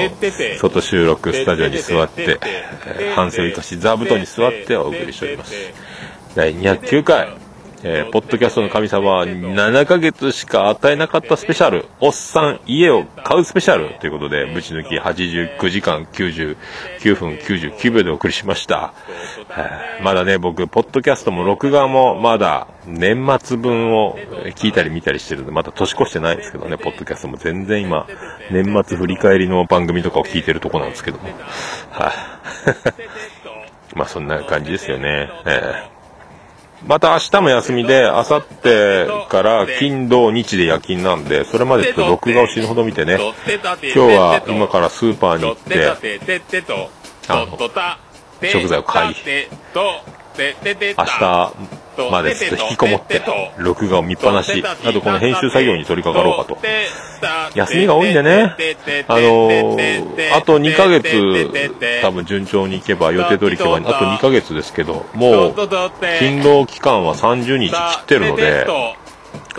外収録スタジオに座って、えー反省を生かし座布団に座ってお送りしております。第209回、えーポッドキャストの神様は7ヶ月しか与えなかったスペシャル、おっさん家を買うスペシャルということで、ぶち抜き89時間99分99秒でお送りしました。えまだね、僕、ポッドキャストも録画もまだ年末分を聞いたり見たりしてるんで、まだ年越してないんですけどね、ポッドキャストも全然今、年末振り返りの番組とかを聞いてるとこなんですけども。はい、まあそんな感じですよね。えーまた明日も休みで、明後日から金土日で夜勤なんで、それまでちょっと録画を死ぬほど見てね、今日は今からスーパーに行って、あの、食材を買い、明日までちょっと引きこもって、録画を見っぱなし、あとこの編集作業に取り掛かろうかと。休みが多いんでね、あのー、あと2ヶ月、多分順調にいけば、予定通りいけば、あと2ヶ月ですけど、もう、勤労期間は30日切ってるので、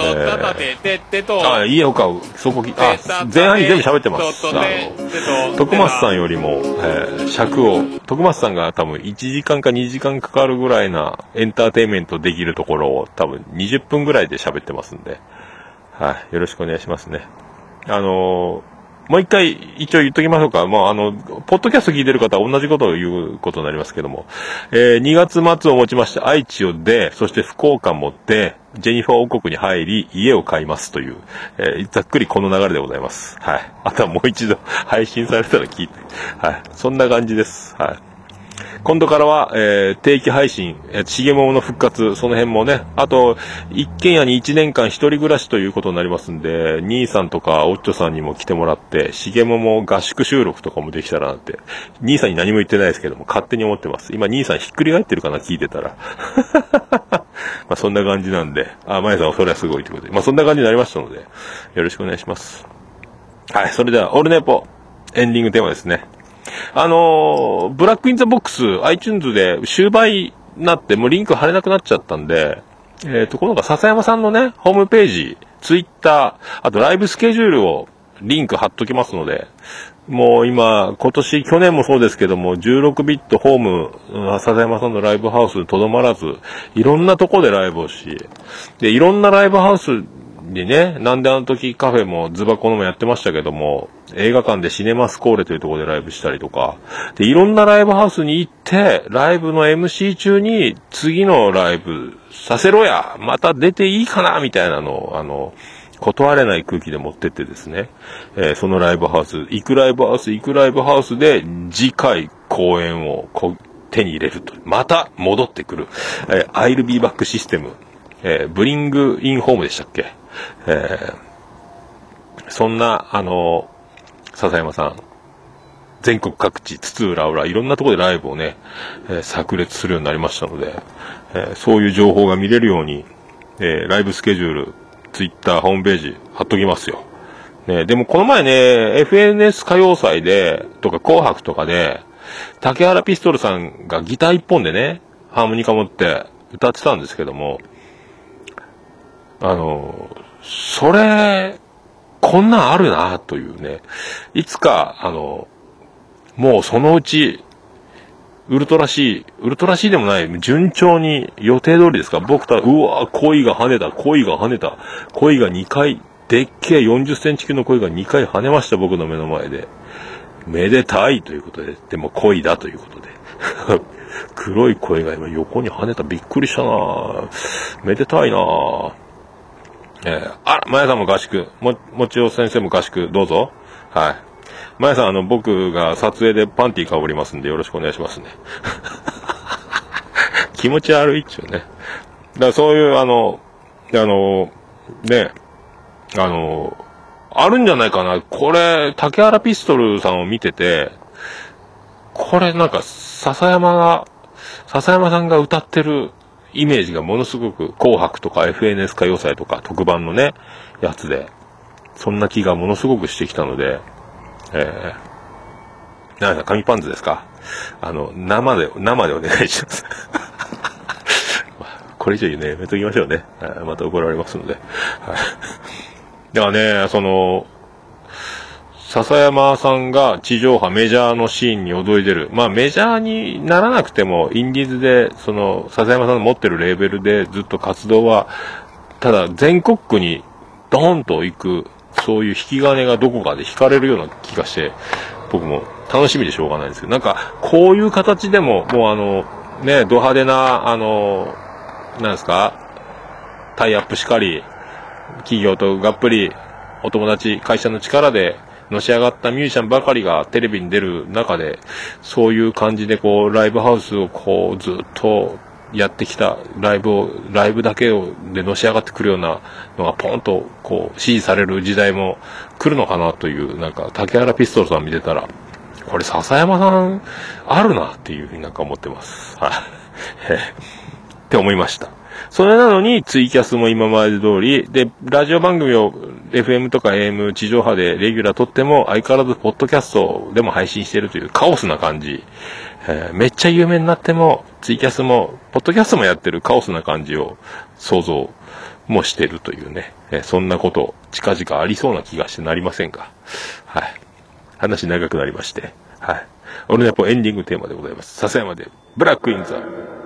えー、あ、いいよか、そこき、あ、前半に全部喋ってます。あの、徳松さんよりも、えー尺を、徳松さんが多分1時間か2時間かかるぐらいなエンターテインメントできるところを多分20分ぐらいで喋ってますんで、はい、よろしくお願いしますね。あのーもう一回一応言っときましょうか。もうあの、ポッドキャスト聞いてる方は同じことを言うことになりますけども、えー、2月末をもちまして愛知を出、そして福岡も出、ジェニファー王国に入り、家を買いますという、えー、ざっくりこの流れでございます。はい。あとはもう一度配信されたら聞いて、はい。そんな感じです。はい。今度からは、えー、定期配信、えー、しげもの復活、その辺もね、あと、一軒家に一年間一人暮らしということになりますんで、兄さんとかおっちょさんにも来てもらって、しげもも合宿収録とかもできたらなって、兄さんに何も言ってないですけども、勝手に思ってます。今、兄さんひっくり返ってるかな、聞いてたら。まあ、そんな感じなんで、あ、まやさんそれはすごいということで、まあ、そんな感じになりましたので、よろしくお願いします。はい、それでは、オールネポ、エンディングテーマですね。あのブラックインザボックス、iTunes で終売になって、もうリンク貼れなくなっちゃったんで、えっ、と、このが笹山さんのね、ホームページ、ツイッター、あとライブスケジュールをリンク貼っときますので、もう今、今年、去年もそうですけども、16ビットホーム、笹山さんのライブハウスにとどまらず、いろんなとこでライブをし、で、いろんなライブハウスにね、なんであの時カフェもズバコのもやってましたけども、映画館でシネマスコーレというところでライブしたりとか、で、いろんなライブハウスに行って、ライブの MC 中に次のライブさせろやまた出ていいかなみたいなのを、あの、断れない空気で持ってってですね、えーそのライブハウス、行くライブハウス、行くライブハウスで次回公演をこ手に入れると。また戻ってくる。えー、I'll be back システム。えー、ブリングインホームでしたっけ？えーそんな、あの、笹山さん、全国各地、津々浦々、いろんなところでライブをね、えー炸裂するようになりましたので、えーそういう情報が見れるように、えーライブスケジュール、ツイッター、ホームページ、貼っときますよ。ね、でもこの前ね、FNS 歌謡祭で、とか紅白とかで、竹原ピストルさんがギター一本でね、ハーモニカ持って歌ってたんですけども、あの、それ、こんなんあるな、というね。いつか、あの、もうそのうち、ウルトラ C、ウルトラ C でもない、順調に予定通りですか？僕たら、うわ恋が跳ねた、恋が跳ねた、恋が2回、でっけえ40センチ級の恋が2回跳ねました、僕の目の前で。めでたいということで、でも恋だということで。黒い声が今横に跳ねた、びっくりしたなめでたいなえーあら、まやさんも合宿。も、もちお先生も合宿、どうぞ。はい。まやさん、あの、僕が撮影でパンティーかぶりますんで、よろしくお願いしますね。気持ち悪いっちゅうね。だからそういう、あの、あの、ね、あの、あるんじゃないかな。これ、竹原ピストルさんを見てて、これなんか、笹山が、笹山さんが歌ってるイメージがものすごく、紅白とか FNS 歌謡祭とか特番のね、やつで、そんな気がものすごくしてきたので、えー、なんか紙パンツですか？あの、生で、生でお願いします。これ以上言うね、やめときましょうね。また怒られますので。はい。だからね、その、笹山さんが地上波メジャーのシーンに躍り出る。まあメジャーにならなくても、インディーズで、その、笹山さんの持ってるレーベルでずっと活動は、ただ全国区にドーンと行く、そういう引き金がどこかで引かれるような気がして、僕も楽しみでしょうがないんですけど、なんか、こういう形でも、もうあの、ね、ド派手な、あの、なんですか、タイアップしかり、企業とがっぷり、お友達、会社の力で、のし上がったミュージシャンばかりがテレビに出る中で、そういう感じでこう、ライブハウスをこう、ずっとやってきたライブを、ライブだけを、でのし上がってくるようなのがポンとこう、支持される時代も来るのかなという、なんか、竹原ピストルさん見てたら、これ笹山さん、あるなっていうふうになんか思ってます。はい。って思いました。それなのに、ツイキャスも今まで通り、で、ラジオ番組を FM とか AM 地上波でレギュラー取っても、相変わらずポッドキャストでも配信してるというカオスな感じ。えーめっちゃ有名になっても、ツイキャスも、ポッドキャストもやってるカオスな感じを想像もしてるというね、えーそんなこと、近々ありそうな気がしてなりませんか。はい。話長くなりまして。はい。俺のやっぱエンディングテーマでございます。笹山で、ブラックインザ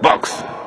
ボックス「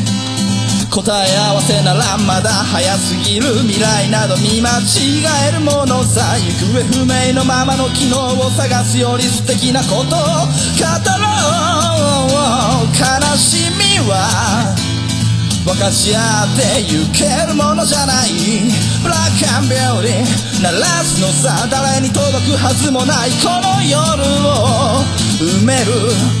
答え合わせならまだ早すぎる未来など見間違えるものさ行方不明のままの昨日を探すより素敵なことを語ろう。悲しみは分かち合ってゆけるものじゃない。ブラックアン。ビューティー鳴らすのさ誰に届くはずもない。この夜を埋める。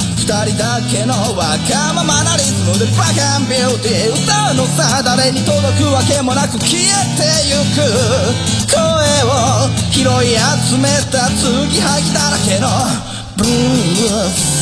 二人だけのわがままなリズムでブラックアンビューティー歌うのさ誰に届くわけもなく消えてゆく声を拾い集めた継ぎはぎだらけのブルース。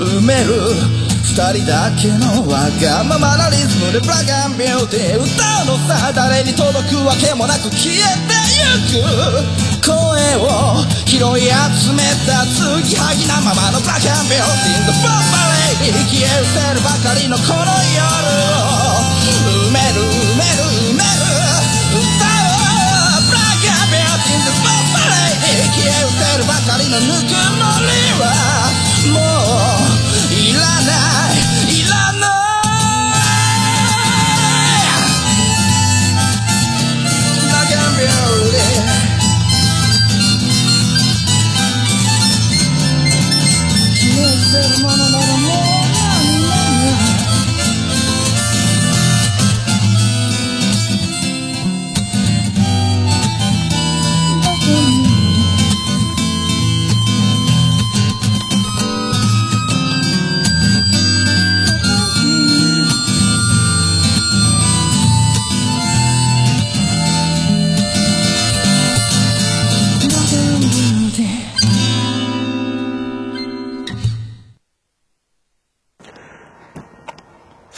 埋める。二人だけのわがままなリズムでブラックアンビューティー歌うのさ誰に届くわけもなく消えてゆく。声を拾い集めた継ぎはぎなままのブラックアンビューティーのボンバレー。消え失せるばかりのこの夜を埋める埋める埋める歌うブラックアンビューティーのボンバレー消え失せるばかりのぬくもりはもうい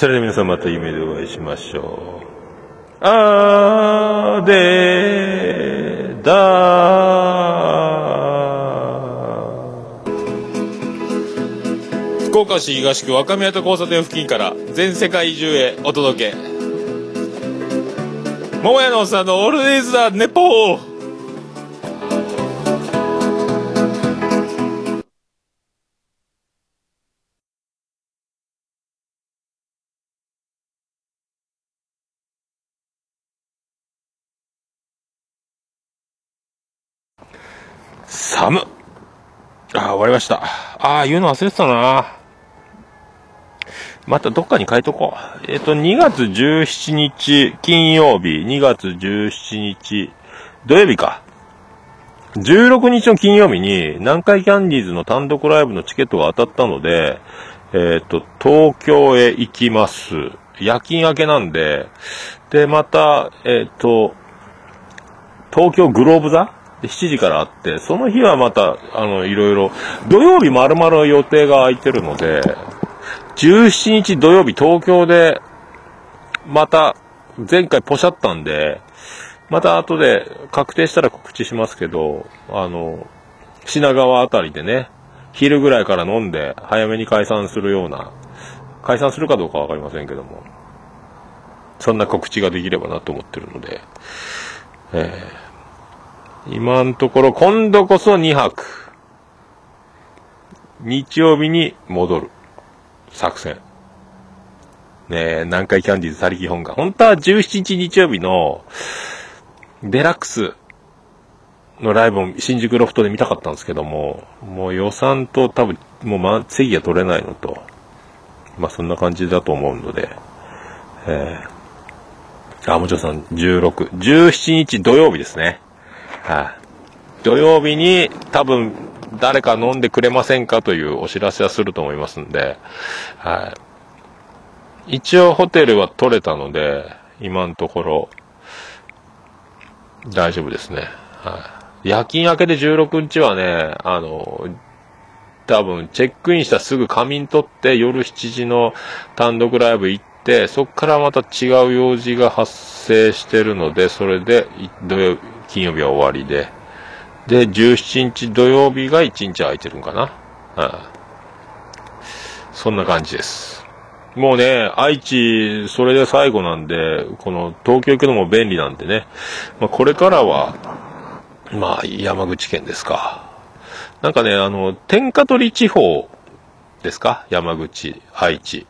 それでは皆さんまた夢でお会いしましょう。あーでーだー。福岡市東区若宮と交差点付近から全世界中へお届け。桃屋のおっさんのオールディーズだ、ネポー。寒っ。あー、終わりました。あー、言うの忘れてたな。またどっかに書いとこう。えっ、と、2月17日金曜日、2月17日土曜日か。16日の金曜日に南海キャンディーズの単独ライブのチケットが当たったので、えっ、と、東京へ行きます。夜勤明けなんで、で、また、えっ、と、東京グローブ座で7時からあって、その日はまた、あの、いろいろ、土曜日丸々予定が空いてるので、17日土曜日東京で、また、前回ポシャったんで、また後で確定したら告知しますけど、あの、品川あたりでね、昼ぐらいから飲んで早めに解散するような、解散するかどうかわかりませんけども、そんな告知ができればなと思ってるので、えー今のところ今度こそ2泊。日曜日に戻る。作戦。ねえ、南海キャンディーズ他力本願。本当は17日日曜日のデラックスのライブを新宿ロフトで見たかったんですけども、もう予算と多分もうま、席が取れないのと、まあそんな感じだと思うので、えー、あ、もちろんさん16、17日土曜日ですね。はい、土曜日に多分誰か飲んでくれませんかというお知らせはすると思いますんで、はい。一応ホテルは取れたので、今のところ、大丈夫ですね。はい。夜勤明けで16日はね、あの、多分チェックインしたらすぐ仮眠取って夜7時の単独ライブ行って、そっからまた違う用事が発生してるので、それで土曜、金曜日は終わりで、で、17日土曜日が1日空いてるんかな。はい。そんな感じです。もうね、愛知、それで最後なんで、この東京行くのも便利なんでね、まあ、これからは、まあ、山口県ですか。なんかね、あの、天下取地方ですか？山口、愛知。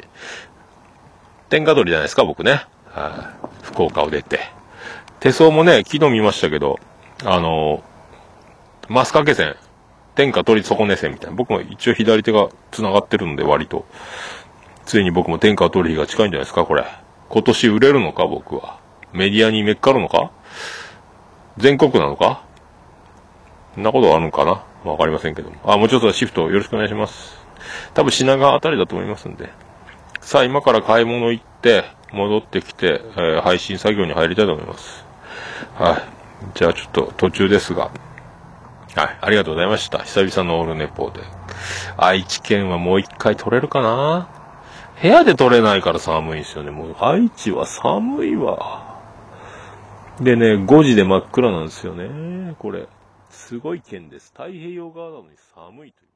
天下取じゃないですか、僕ね。はい。福岡を出て。手相もね、昨日見ましたけど、あの、マスカケ線、天下取り損ね線みたいな。僕も一応左手が繋がってるので割と。ついに僕も天下取る日が近いんじゃないですか、これ。今年売れるのか、僕は。メディアにめっかるのか？全国なのか？そんなことあるのかな？わかりませんけども。あ、もうちょっとシフトよろしくお願いします。多分品川あたりだと思いますんで。さあ、今から買い物行って、戻ってきて、えー配信作業に入りたいと思います。はい。じゃあちょっと途中ですが。はい。ありがとうございました。久々のオールネポで。愛知県はもう一回取れるかな？部屋で取れないから寒いんですよね。もう愛知は寒いわ。でね、5時で真っ暗なんですよね。これ。すごい県です。太平洋側なのに寒いという。